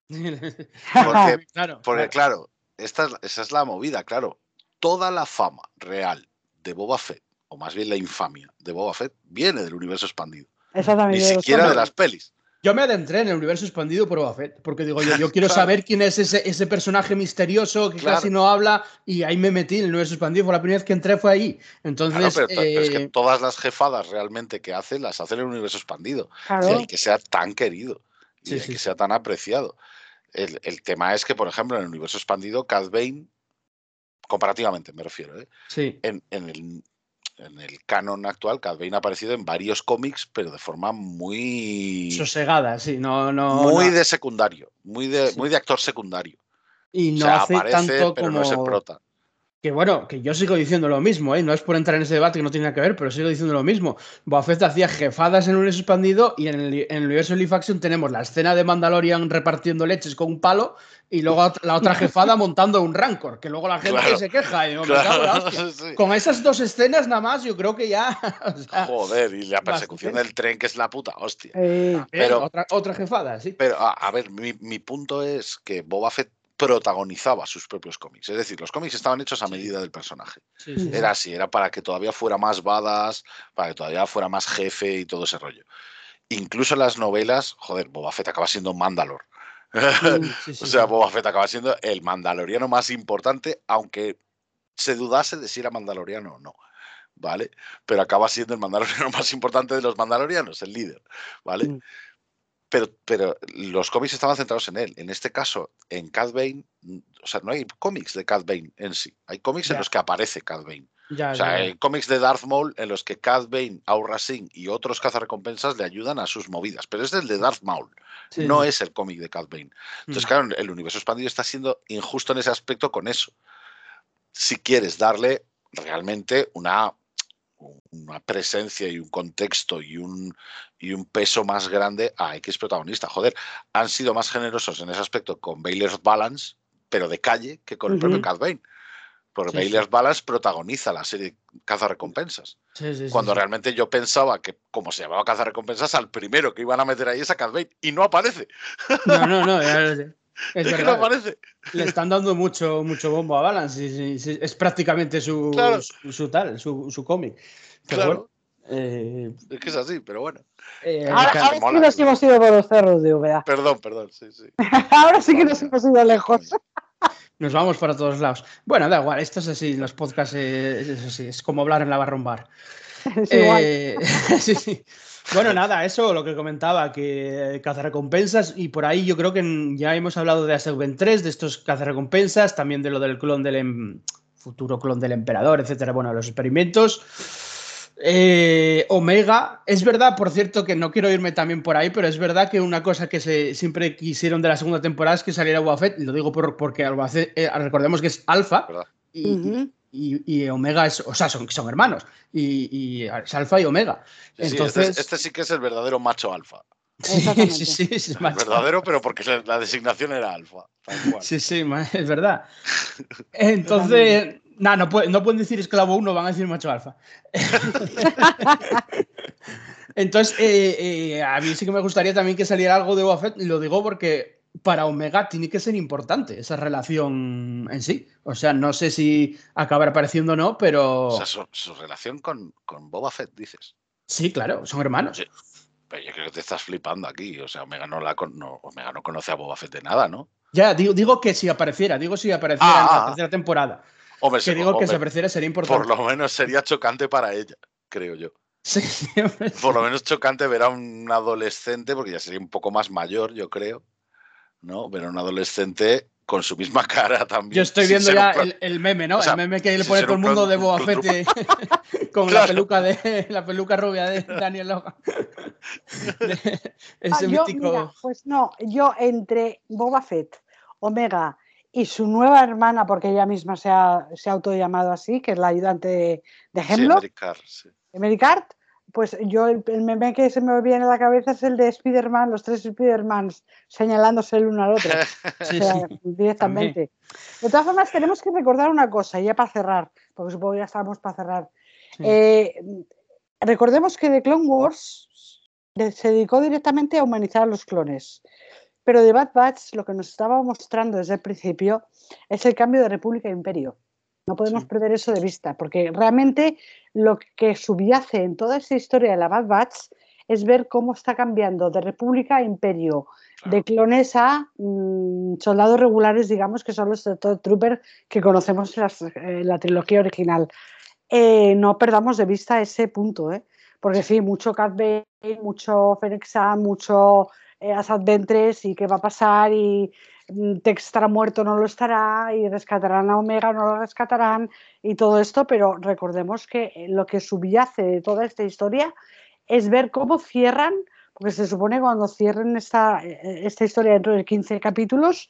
Porque, claro, porque claro. claro, esta es- esa es la movida, claro. Toda la fama real de Boba Fett, o más bien la infamia de Boba Fett, viene del universo expandido. Exactamente. Ni siquiera de las pelis. Yo me adentré en el universo expandido por Boba Fett, porque digo yo, yo quiero Claro. saber quién es ese, ese personaje misterioso que Claro. casi no habla y ahí me metí en el universo expandido, fue la primera vez que entré fue ahí. Entonces, Claro, pero, pero es que eh, todas las jefadas realmente que hace, las hace en el universo expandido. Claro. Y el que sea tan querido y Sí, el sí, que sea tan apreciado. El, el tema es que, por ejemplo, en el universo expandido, Cad Bane, comparativamente me refiero, ¿eh? sí, en, en el, en el canon actual, Cad Bane ha aparecido en varios cómics, pero de forma muy, sosegada, sí, no, no. muy no. de secundario, muy de, Sí. muy de actor secundario. y o no sea, hace aparece, tanto pero como. no es el prota. Que bueno, que yo sigo diciendo lo mismo, ¿eh? no es por entrar en ese debate que no tiene nada que ver, pero sigo diciendo lo mismo. Boba Fett hacía jefadas en el universo expandido y en el, en el universo Live Action tenemos la escena de Mandalorian repartiendo leches con un palo y luego la otra jefada montando un Rancor, que luego la gente Claro. se queja. Y digo, "Me cago en la hostia". sí. Con esas dos escenas nada más, yo creo que ya. o sea, Joder, y la persecución bastante. del tren, que es la puta hostia. Eh, pero- otra, otra jefada, sí. Pero, a, a ver, mi, mi punto es que Boba Fett protagonizaba sus propios cómics. Es decir, los cómics estaban hechos a medida del personaje. Sí, sí, Era así, era para que todavía fuera más badass, para que todavía fuera más jefe y todo ese rollo. Incluso en las novelas, joder, Boba Fett acaba siendo Mandalor. sí, sí, o sea. Boba Fett acaba siendo el mandaloriano más importante, aunque se dudase de si era mandaloriano o no. ¿Vale? Pero acaba siendo el mandaloriano más importante de los mandalorianos, el líder. ¿Vale? Pero, pero los cómics estaban centrados en él. En este caso, en Cad Bane, o sea, no hay cómics de Cad Bane en sí. Hay cómics en los que aparece Cad Bane. Ya, O sea, ya. hay cómics de Darth Maul en los que Cad Bane, Aurra Singh y otros cazarrecompensas le ayudan a sus movidas. Pero es el de Darth Maul, Sí, no es el cómic de Cad Bane. Entonces, Mm. claro, el universo expandido está siendo injusto en ese aspecto con eso. Si quieres darle realmente una, una presencia y un contexto y un, y un peso más grande a X protagonista. Joder, han sido más generosos en ese aspecto con Baylor's Balance, pero de calle, que con el propio. Cad Bane. Porque Sí, sí. Baylor's Balance protagoniza la serie Cazarrecompensas. Sí, Cuando realmente yo pensaba que, como se llamaba Cazarrecompensas, al primero que iban a meter ahí es a Cad Bane. Y no aparece. No, no, no. ya lo sé. Es Es, que no verdad. aparece. Le están dando mucho, mucho bombo a Balance. Es prácticamente su, Claro. su, su tal, su, su cómic. Claro. bueno, eh, Es que es así, pero bueno. eh, Ahora, sí que nos hemos ido por los cerros de VA. Perdón, perdón, sí, sí. Ahora sí que nos hemos ido lejos. Nos vamos para todos lados. Bueno, da igual, esto es así, los podcasts eh, es, así, es como hablar en la barra un bar. Es igual. Sí, sí. Bueno, nada, eso lo que comentaba, que cazarrecompensas, y por ahí yo creo que ya hemos hablado de Aseuben 3, de estos cazarrecompensas, también de lo del clon del em- futuro clon del emperador, etcétera, bueno, los experimentos. Eh, Omega, es verdad, por cierto, que no quiero irme también por ahí, pero es verdad que una cosa que se, siempre quisieron de la segunda temporada es que saliera y lo digo por- porque eh, recordemos que es alfa. Y- y Omega es, o sea, son, son hermanos, y, y es alfa y Omega. Sí, Entonces, este, este sí que es el verdadero macho alfa. sí, sí, sí, es El macho. verdadero, pero porque la- designación era alfa. tal cual. Sí, sí, es verdad. Entonces, nada, no, puede- no pueden decir esclavo 1, van a decir macho alfa. Entonces, eh, eh, a mí sí que me gustaría también que saliera algo de Boba Fett, y lo digo porque para Omega tiene que ser importante esa relación en sí. O sea, no sé si acabará apareciendo o no, pero O sea, su, su relación con, con Boba Fett, dices. sí, claro, son hermanos. Sí. Pero yo creo que te estás flipando aquí. O sea, Omega no, la con- no, Omega no conoce a Boba Fett de nada, ¿no? Ya, digo, digo que si apareciera, digo si apareciera Ah, en la ah. tercera temporada. Hombre, Que digo que si apareciera sería importante. por lo menos sería chocante para ella, creo yo. Sí. Por lo menos chocante ver a un adolescente, porque ya sería un poco más mayor, yo creo, ¿no? Ver a un adolescente con su misma cara también. Yo estoy viendo ya el, el meme, ¿no? o sea, el meme que le pone todo el un mundo de Boba Fett con la peluca de la peluca rubia de Daniel Logan. De- Ah, Ese yo, mítico. mira, pues no, yo entre Boba Fett, Omega y su nueva hermana, porque ella misma se ha, se ha autollamado así, que es la ayudante de, de Sí, Hemlock, sí. Americart, pues yo el, el meme que se me viene a la cabeza es el de Spider-Man, los tres Spider-Mans señalándose el uno al otro. Sí, o sea, sí. directamente. De todas formas, tenemos que recordar una cosa, ya para cerrar, porque supongo que ya estamos para cerrar. Sí. Eh, recordemos que The Clone Wars se dedicó directamente a humanizar a los clones. Pero de Bad Batch lo que nos estaba mostrando desde el principio es el cambio de República e Imperio. No podemos Sí. perder eso de vista, porque realmente lo que subyace en toda esta historia de la Bad Batch es ver cómo está cambiando de República a Imperio, de clones a mm, soldados regulares, digamos, que son los Trooper que conocemos en, las- en la trilogía original. Eh, no perdamos de vista ese punto, ¿eh? porque sí, mucho Cat Bane, mucho Fennec mucho eh, Asad Ventres y qué va a pasar y Tex estará muerto, no lo estará y rescatarán a Omega, no lo rescatarán y todo esto, pero recordemos que eh, lo que subyace de toda esta historia es ver cómo cierran, porque se supone que cuando cierren esta, eh, esta historia dentro de 15 capítulos,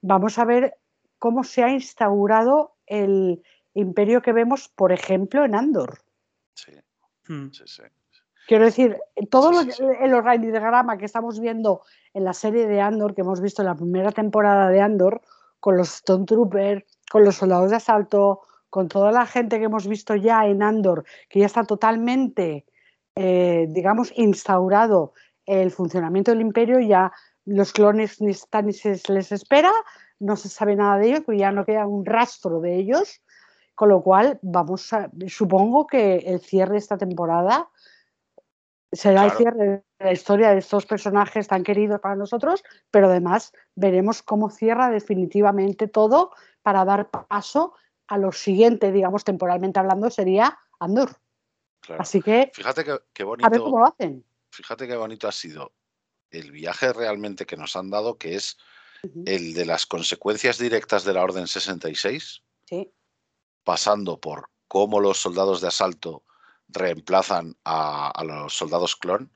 vamos a ver cómo se ha instaurado el imperio que vemos, por ejemplo, en Andor. Sí, Mm. sí, sí. Quiero decir, todo lo que- el organigrama que estamos viendo en la serie de Andor, que hemos visto en la primera temporada de Andor, con los Stone Trooper, con los soldados de asalto, con toda la gente que hemos visto ya en Andor, que ya está totalmente, eh, digamos, instaurado el funcionamiento del imperio, ya los clones ni están ni se les espera, no se sabe nada de ellos, ya no queda un rastro de ellos, con lo cual vamos a, supongo que el cierre de esta temporada será el cierre de la historia de estos personajes tan queridos para nosotros, pero además veremos cómo cierra definitivamente todo para dar paso a lo siguiente, digamos, temporalmente hablando, sería Andor. Así que, fíjate qué bonito, a ver cómo lo hacen. Fíjate qué bonito ha sido el viaje realmente que nos han dado, que es el de las consecuencias directas de la Orden 66, pasando por cómo los soldados de asalto reemplazan a, los soldados clon,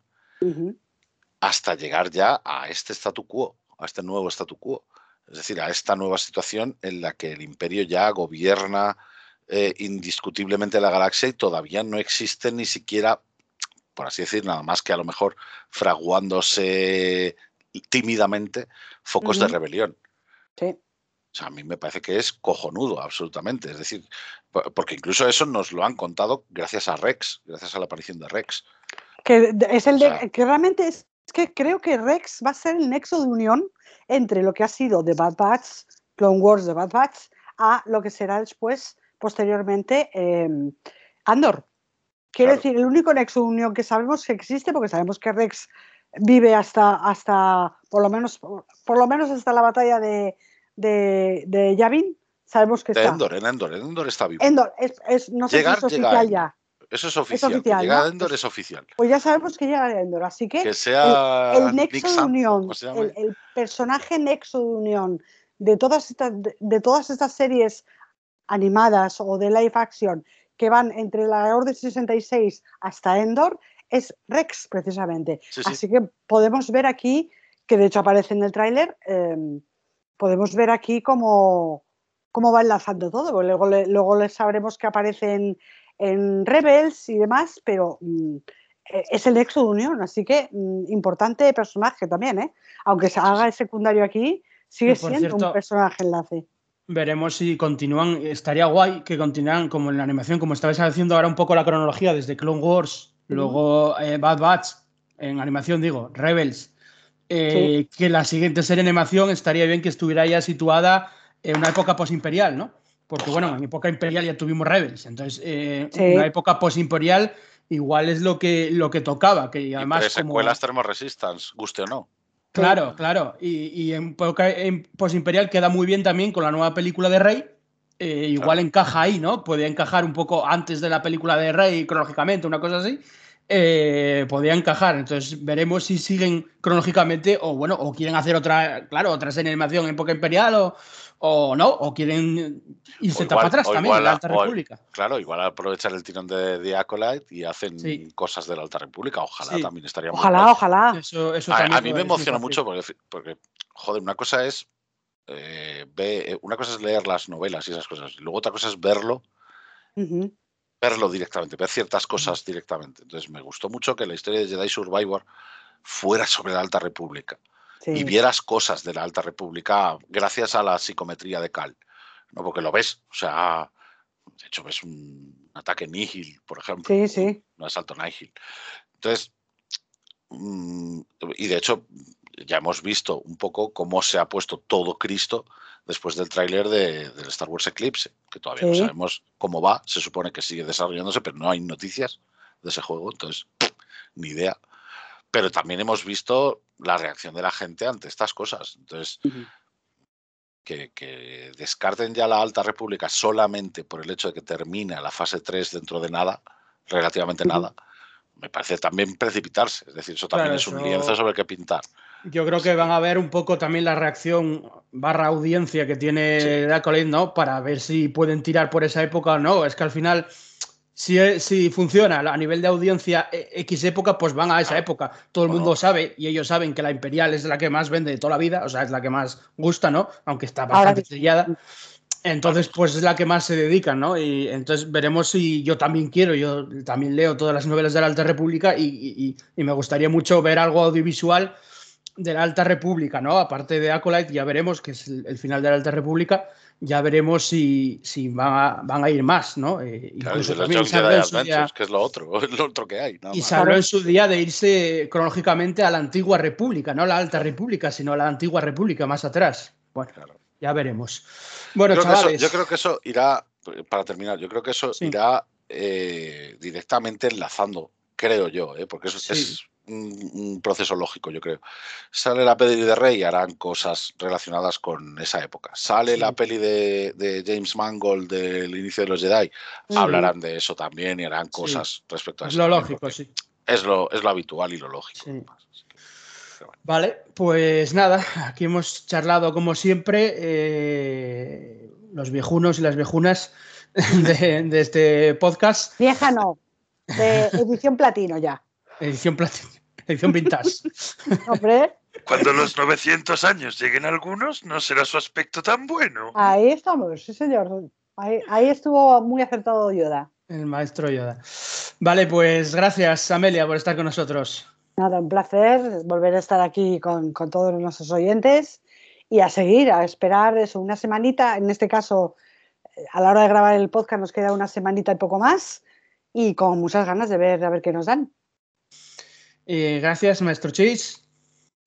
hasta llegar ya a este statu quo, a este nuevo statu quo. Es decir, a esta nueva situación en la que el imperio ya gobierna eh, indiscutiblemente la galaxia y todavía no existe ni siquiera, por así decir, nada más que a lo mejor fraguándose tímidamente focos de rebelión. Sí. Sea, a mí me parece que es cojonudo, absolutamente. Es decir, porque incluso eso nos lo han contado gracias a Rex, gracias a la aparición de Rex. Que es el de, que realmente es, que creo que Rex va a ser el nexo de unión entre lo que ha sido The Bad Batch, Clone Wars The Bad Batch, a lo que será después, posteriormente, em, Andor. Quiero decir, el único nexo de unión que sabemos que existe, porque sabemos que Rex vive hasta, hasta por lo menos, por, lo menos hasta la batalla de, de, Yavin, sabemos que está. Endor, en Endor, en Endor está vivo. Endor, es, no sé si es oficial ya. Eso es oficial. Es oficial llega Endor es oficial. Pues ya sabemos que llega Endor, así que, que sea el, nexo de unión, el, personaje nexo de unión de todas estas, de, todas estas series animadas o de live action que van entre la Orden 66 hasta Endor es Rex precisamente. Así que podemos ver aquí, que de hecho aparece en el tráiler, em, podemos ver aquí cómo, cómo va enlazando todo. Luego, luego le sabremos que aparecen en Rebels y demás, pero mm, e, es el nexo de unión, así que mm, importante personaje también, ¿eh? Aunque se haga el secundario aquí, sigue siendo un personaje enlace. Veremos si continúan, estaría guay que continúan como en la animación, como estabais haciendo ahora un poco la cronología desde Clone Wars, luego eh, Bad Batch, en animación digo, Rebels, eh, que la siguiente serie de animación estaría bien que estuviera ya situada en una época post-imperial, ¿no? Porque bueno, en época imperial ya tuvimos Rebels, entonces eh, una época post-imperial igual es lo que, lo que tocaba, que además... Y secuelas como... Resistance, guste o no. Claro, claro, y, en época post-imperial queda muy bien también con la nueva película de Rey, eh, igual encaja ahí, ¿no? Puede encajar un poco antes de la película de Rey, cronológicamente, una cosa así. Eh, podría encajar. Entonces veremos si siguen cronológicamente o bueno, o quieren hacer otra, claro, otra serie de animación en época imperial o, o no, o quieren irse para atrás también de la Alta República. Claro, igual aprovechar el tirón de, de Acolyte y hacen cosas de la Alta República. Ojalá también estaría Ojalá, ojalá. Eso, a, mí me emociona mucho porque, porque, joder, una cosa es eh, ve, una cosa es leer las novelas y esas cosas, y luego otra cosa es verlo. Verlo directamente, ver ciertas cosas directamente. Entonces me gustó mucho que la historia de Jedi Survivor fuera sobre la Alta República y vieras cosas de la Alta República gracias a la psicometría de Cal. ¿no? Porque lo ves, o sea, de hecho ves un ataque Nihil, por ejemplo. Sí, sí. Un asalto Nihil. Entonces, mm, y de hecho, ya hemos visto un poco cómo se ha puesto todo Cristo después del tráiler de, del Star Wars Eclipse, que todavía no sabemos cómo va, se supone que sigue desarrollándose, pero no hay noticias de ese juego, entonces, ni idea. Pero también hemos visto la reacción de la gente ante estas cosas. Entonces, que, descarten ya la Alta República solamente por el hecho de que termina la fase 3 dentro de nada, relativamente nada, me parece también precipitarse. Es decir, eso también es un lienzo sobre el que pintar. Yo creo que van a ver un poco también la reacción barra audiencia que tiene sí. ¿no? Para ver si pueden tirar por esa época o no. Es que al final si, funciona a nivel de audiencia e, X época, pues van a esa época. Todo el mundo sabe y ellos saben que la Imperial es la que más vende de toda la vida, o sea, es la que más gusta, ¿no? Aunque está bastante estrellada. Entonces, pues es la que más se dedican, ¿no? Y entonces veremos si yo también quiero, yo también leo todas las novelas de la Alta República y, me gustaría mucho ver algo audiovisual de la Alta República, ¿no? Aparte de Acolyte, ya veremos, que es el final de la Alta República, ya veremos si, si van, a, van a ir más, ¿no? Eh, incluso también que es lo otro, es lo otro que hay. y se habló en su día de irse cronológicamente a la antigua república, no a la alta república, sino a la antigua república más atrás. Bueno, ya veremos. Bueno, Yo creo, que chavales. eso, yo creo que eso irá, para terminar, yo creo que eso Sí. irá eh, directamente enlazando, creo yo, ¿eh? porque eso Sí. es un, proceso lógico, yo creo. Sale la peli de Rey y harán cosas relacionadas con esa época. Sale Sí. la peli de, de James Mangold del inicio de los Jedi, hablarán de eso también y harán Sí. cosas respecto a Es eso. lo lógico, sí. Es lo, es lo habitual y lo lógico. Sí. Bueno. Vale, pues nada, aquí hemos charlado como siempre eh, los viejunos y las viejunas de, de este podcast, Vieja no, de edición platino ya. Edición edición vintage. Hombre, Cuando los 900 años lleguen algunos, no será su aspecto tan bueno. ahí estamos, sí señor. Ahí, ahí estuvo muy acertado Yoda. El maestro Yoda. Vale, pues gracias Amelia por estar con nosotros. Nada, un placer volver a estar aquí con, con todos nuestros oyentes y a seguir, a esperar eso, una semanita. En este caso, a la hora de grabar el podcast nos queda una semanita y poco más y con muchas ganas de ver a ver qué nos dan. Eh, gracias, maestro Chis.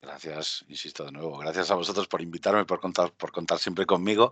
Gracias, insisto de nuevo. Gracias a vosotros por invitarme, por contar, por contar siempre conmigo.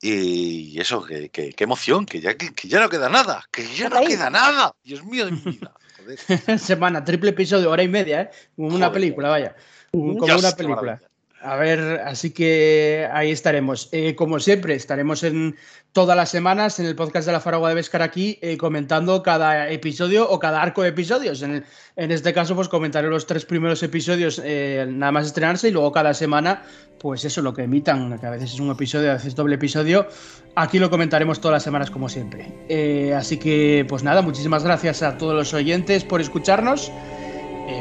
Y eso, que, que- qué emoción, que ya, que, que ya no queda nada, que ya no queda nada. Dios mío de mi vida. Joder. Semana, triple episodio, hora y media, ¿eh? Como una Joder. película, vaya. Como Dios, una película. A ver, así que ahí estaremos. Eh, como siempre, estaremos en todas las semanas en el podcast de la Faragua de Vescar aquí eh, comentando cada episodio o cada arco de episodios. En, en este caso, pues comentaré los tres primeros episodios eh, nada más estrenarse y luego cada semana, pues eso, lo que emitan, que a veces es un episodio, a veces doble episodio. Aquí lo comentaremos todas las semanas como siempre. Así que, pues nada, muchísimas gracias a todos los oyentes por escucharnos.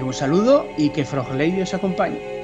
Un saludo y que Frog Lady os acompañe.